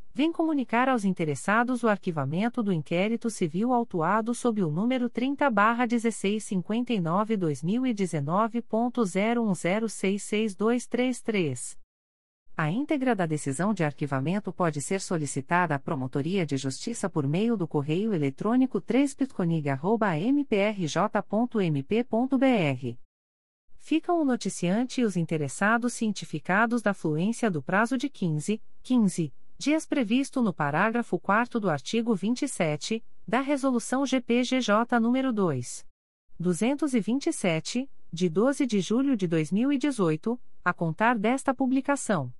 S1: vem comunicar aos interessados o arquivamento do inquérito civil autuado sob o número 30-1659-2019.01066233. A íntegra da decisão de arquivamento pode ser solicitada à Promotoria de Justiça por meio do correio eletrônico 3 mprj.mp.br. Ficam o noticiante e os interessados cientificados da fluência do prazo de 15, 15 dias previsto no parágrafo 4 do artigo 27 da Resolução GPGJ nº 2. 227, de 12 de julho de 2018, a contar desta publicação.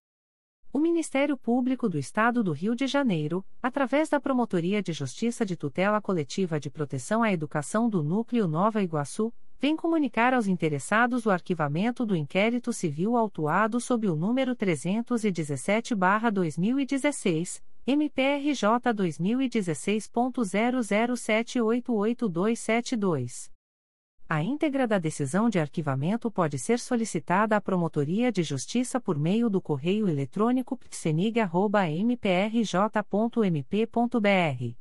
S1: O Ministério Público do Estado do Rio de Janeiro, através da Promotoria de Justiça de Tutela Coletiva de Proteção à Educação do Núcleo Nova Iguaçu, vem comunicar aos interessados o arquivamento do inquérito civil autuado sob o número 317-2016, MPRJ 2016.00788272. A íntegra da decisão de arquivamento pode ser solicitada à Promotoria de Justiça por meio do correio eletrônico psenig.mprj.mp.br.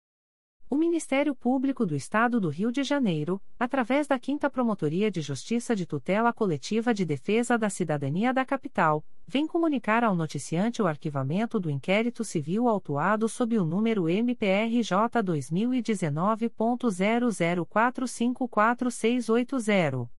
S1: O Ministério Público do Estado do Rio de Janeiro, através da 5 Promotoria de Justiça de Tutela Coletiva de Defesa da Cidadania da Capital, vem comunicar ao noticiante o arquivamento do inquérito civil autuado sob o número MPRJ 2019.00454680.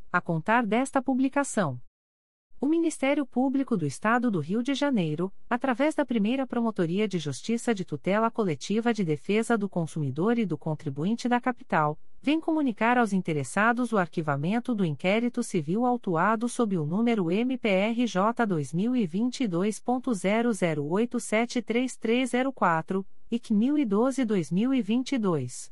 S1: a contar desta publicação. O Ministério Público do Estado do Rio de Janeiro, através da primeira Promotoria de Justiça de Tutela Coletiva de Defesa do Consumidor e do Contribuinte da Capital, vem comunicar aos interessados o arquivamento do inquérito civil autuado sob o número MPRJ 2022.00873304 e CNI 1012-2022.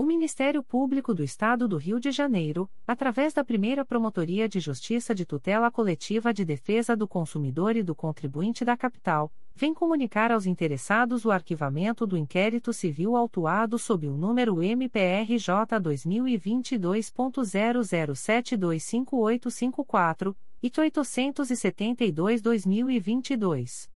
S1: O Ministério Público do Estado do Rio de Janeiro, através da primeira Promotoria de Justiça de Tutela Coletiva de Defesa do Consumidor e do Contribuinte da Capital, vem comunicar aos interessados o arquivamento do inquérito civil autuado sob o número MPRJ 2022.00725854 e 872-2022.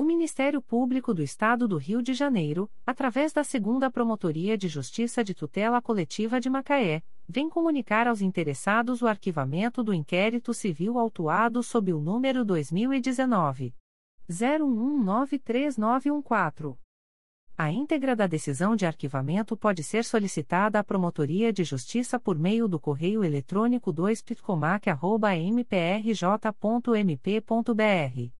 S1: O Ministério Público do Estado do Rio de Janeiro, através da Segunda Promotoria de Justiça de Tutela Coletiva de Macaé, vem comunicar aos interessados o arquivamento do inquérito civil autuado sob o número 2019 01193914. A íntegra da decisão de arquivamento pode ser solicitada à Promotoria de Justiça por meio do correio eletrônico 2pitcomac.mprj.mp.br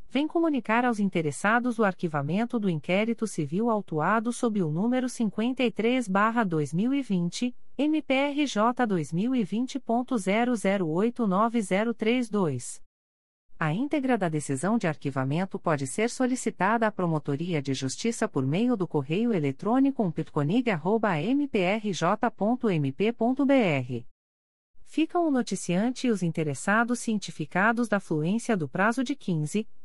S1: vem comunicar aos interessados o arquivamento do inquérito civil autuado sob o número 53-2020, MPRJ 2020.00890332. A íntegra da decisão de arquivamento pode ser solicitada à Promotoria de Justiça por meio do correio eletrônico umpirconig.mprj.mp.br. Ficam o noticiante e os interessados cientificados da fluência do prazo de 15,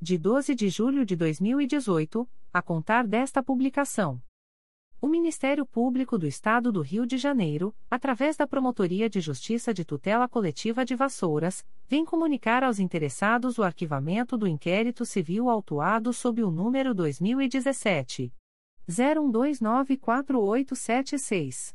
S1: de 12 de julho de 2018, a contar desta publicação. O Ministério Público do Estado do Rio de Janeiro, através da Promotoria de Justiça de Tutela Coletiva de Vassouras, vem comunicar aos interessados o arquivamento do inquérito civil autuado sob o número 2017 01294876.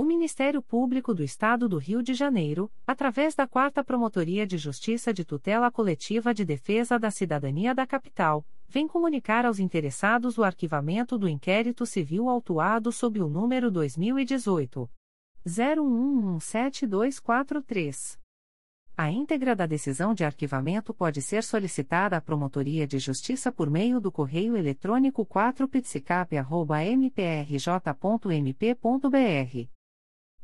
S1: O Ministério Público do Estado do Rio de Janeiro, através da 4 Promotoria de Justiça de Tutela Coletiva de Defesa da Cidadania da Capital, vem comunicar aos interessados o arquivamento do inquérito civil autuado sob o número 2018 01117243. A íntegra da decisão de arquivamento pode ser solicitada à Promotoria de Justiça por meio do correio eletrônico 4pitsicap.mprj.mp.br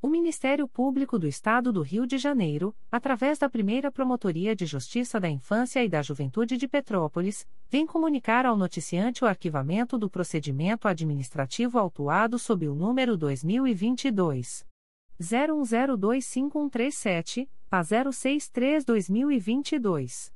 S1: O Ministério Público do Estado do Rio de Janeiro, através da primeira Promotoria de Justiça da Infância e da Juventude de Petrópolis, vem comunicar ao noticiante o arquivamento do procedimento administrativo autuado sob o número 2022. 01025137, a 063-2022.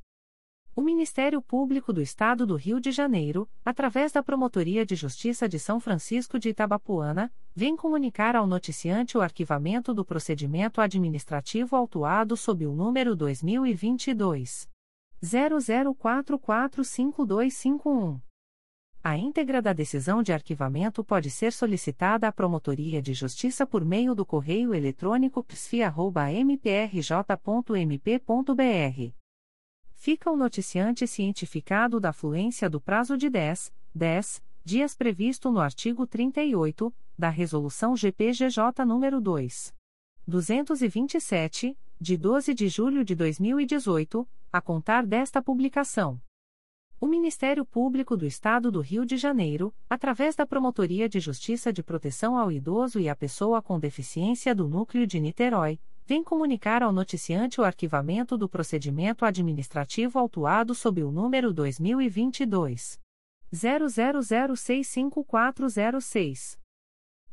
S1: O Ministério Público do Estado do Rio de Janeiro, através da Promotoria de Justiça de São Francisco de Itabapuana, vem comunicar ao noticiante o arquivamento do procedimento administrativo autuado sob o número 2022 00445251. A íntegra da decisão de arquivamento pode ser solicitada à Promotoria de Justiça por meio do correio eletrônico psfi.mprj.mp.br fica o noticiante cientificado da fluência do prazo de 10, 10 dias previsto no artigo 38 da Resolução GPGJ nº 2. 227, de 12 de julho de 2018, a contar desta publicação. O Ministério Público do Estado do Rio de Janeiro, através da Promotoria de Justiça de Proteção ao Idoso e à Pessoa com Deficiência do Núcleo de Niterói, vem comunicar ao noticiante o arquivamento do procedimento administrativo autuado sob o número 2022 00065406.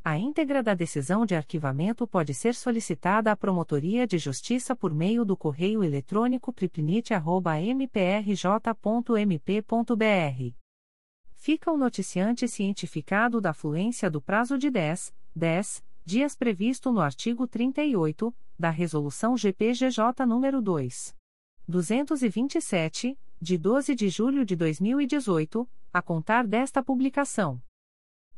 S1: A íntegra da decisão de arquivamento pode ser solicitada à Promotoria de Justiça por meio do correio eletrônico pripnit@mprj.mp.br. Fica o noticiante cientificado da fluência do prazo de 10, 10 dias previsto no artigo 38 da Resolução GPGJ nº 2. 227, de 12 de julho de 2018, a contar desta publicação.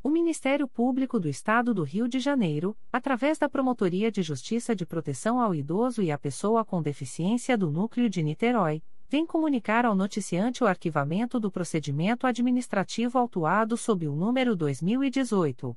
S1: O Ministério Público do Estado do Rio de Janeiro, através da Promotoria de Justiça de Proteção ao Idoso e à Pessoa com Deficiência do Núcleo de Niterói, vem comunicar ao noticiante o arquivamento do procedimento administrativo autuado sob o número 2018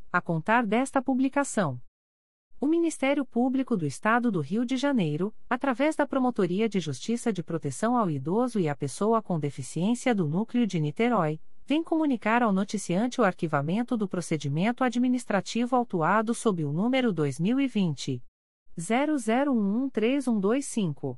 S1: a contar desta publicação. O Ministério Público do Estado do Rio de Janeiro, através da Promotoria de Justiça de Proteção ao Idoso e à Pessoa com Deficiência do Núcleo de Niterói, vem comunicar ao noticiante o arquivamento do procedimento administrativo autuado sob o número 2020 00113125.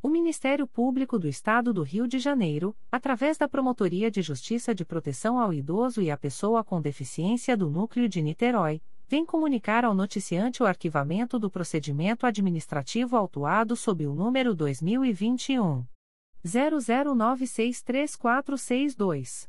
S1: O Ministério Público do Estado do Rio de Janeiro, através da Promotoria de Justiça de Proteção ao Idoso e à Pessoa com Deficiência do Núcleo de Niterói, vem comunicar ao noticiante o arquivamento do procedimento administrativo autuado sob o número 2021 00963462.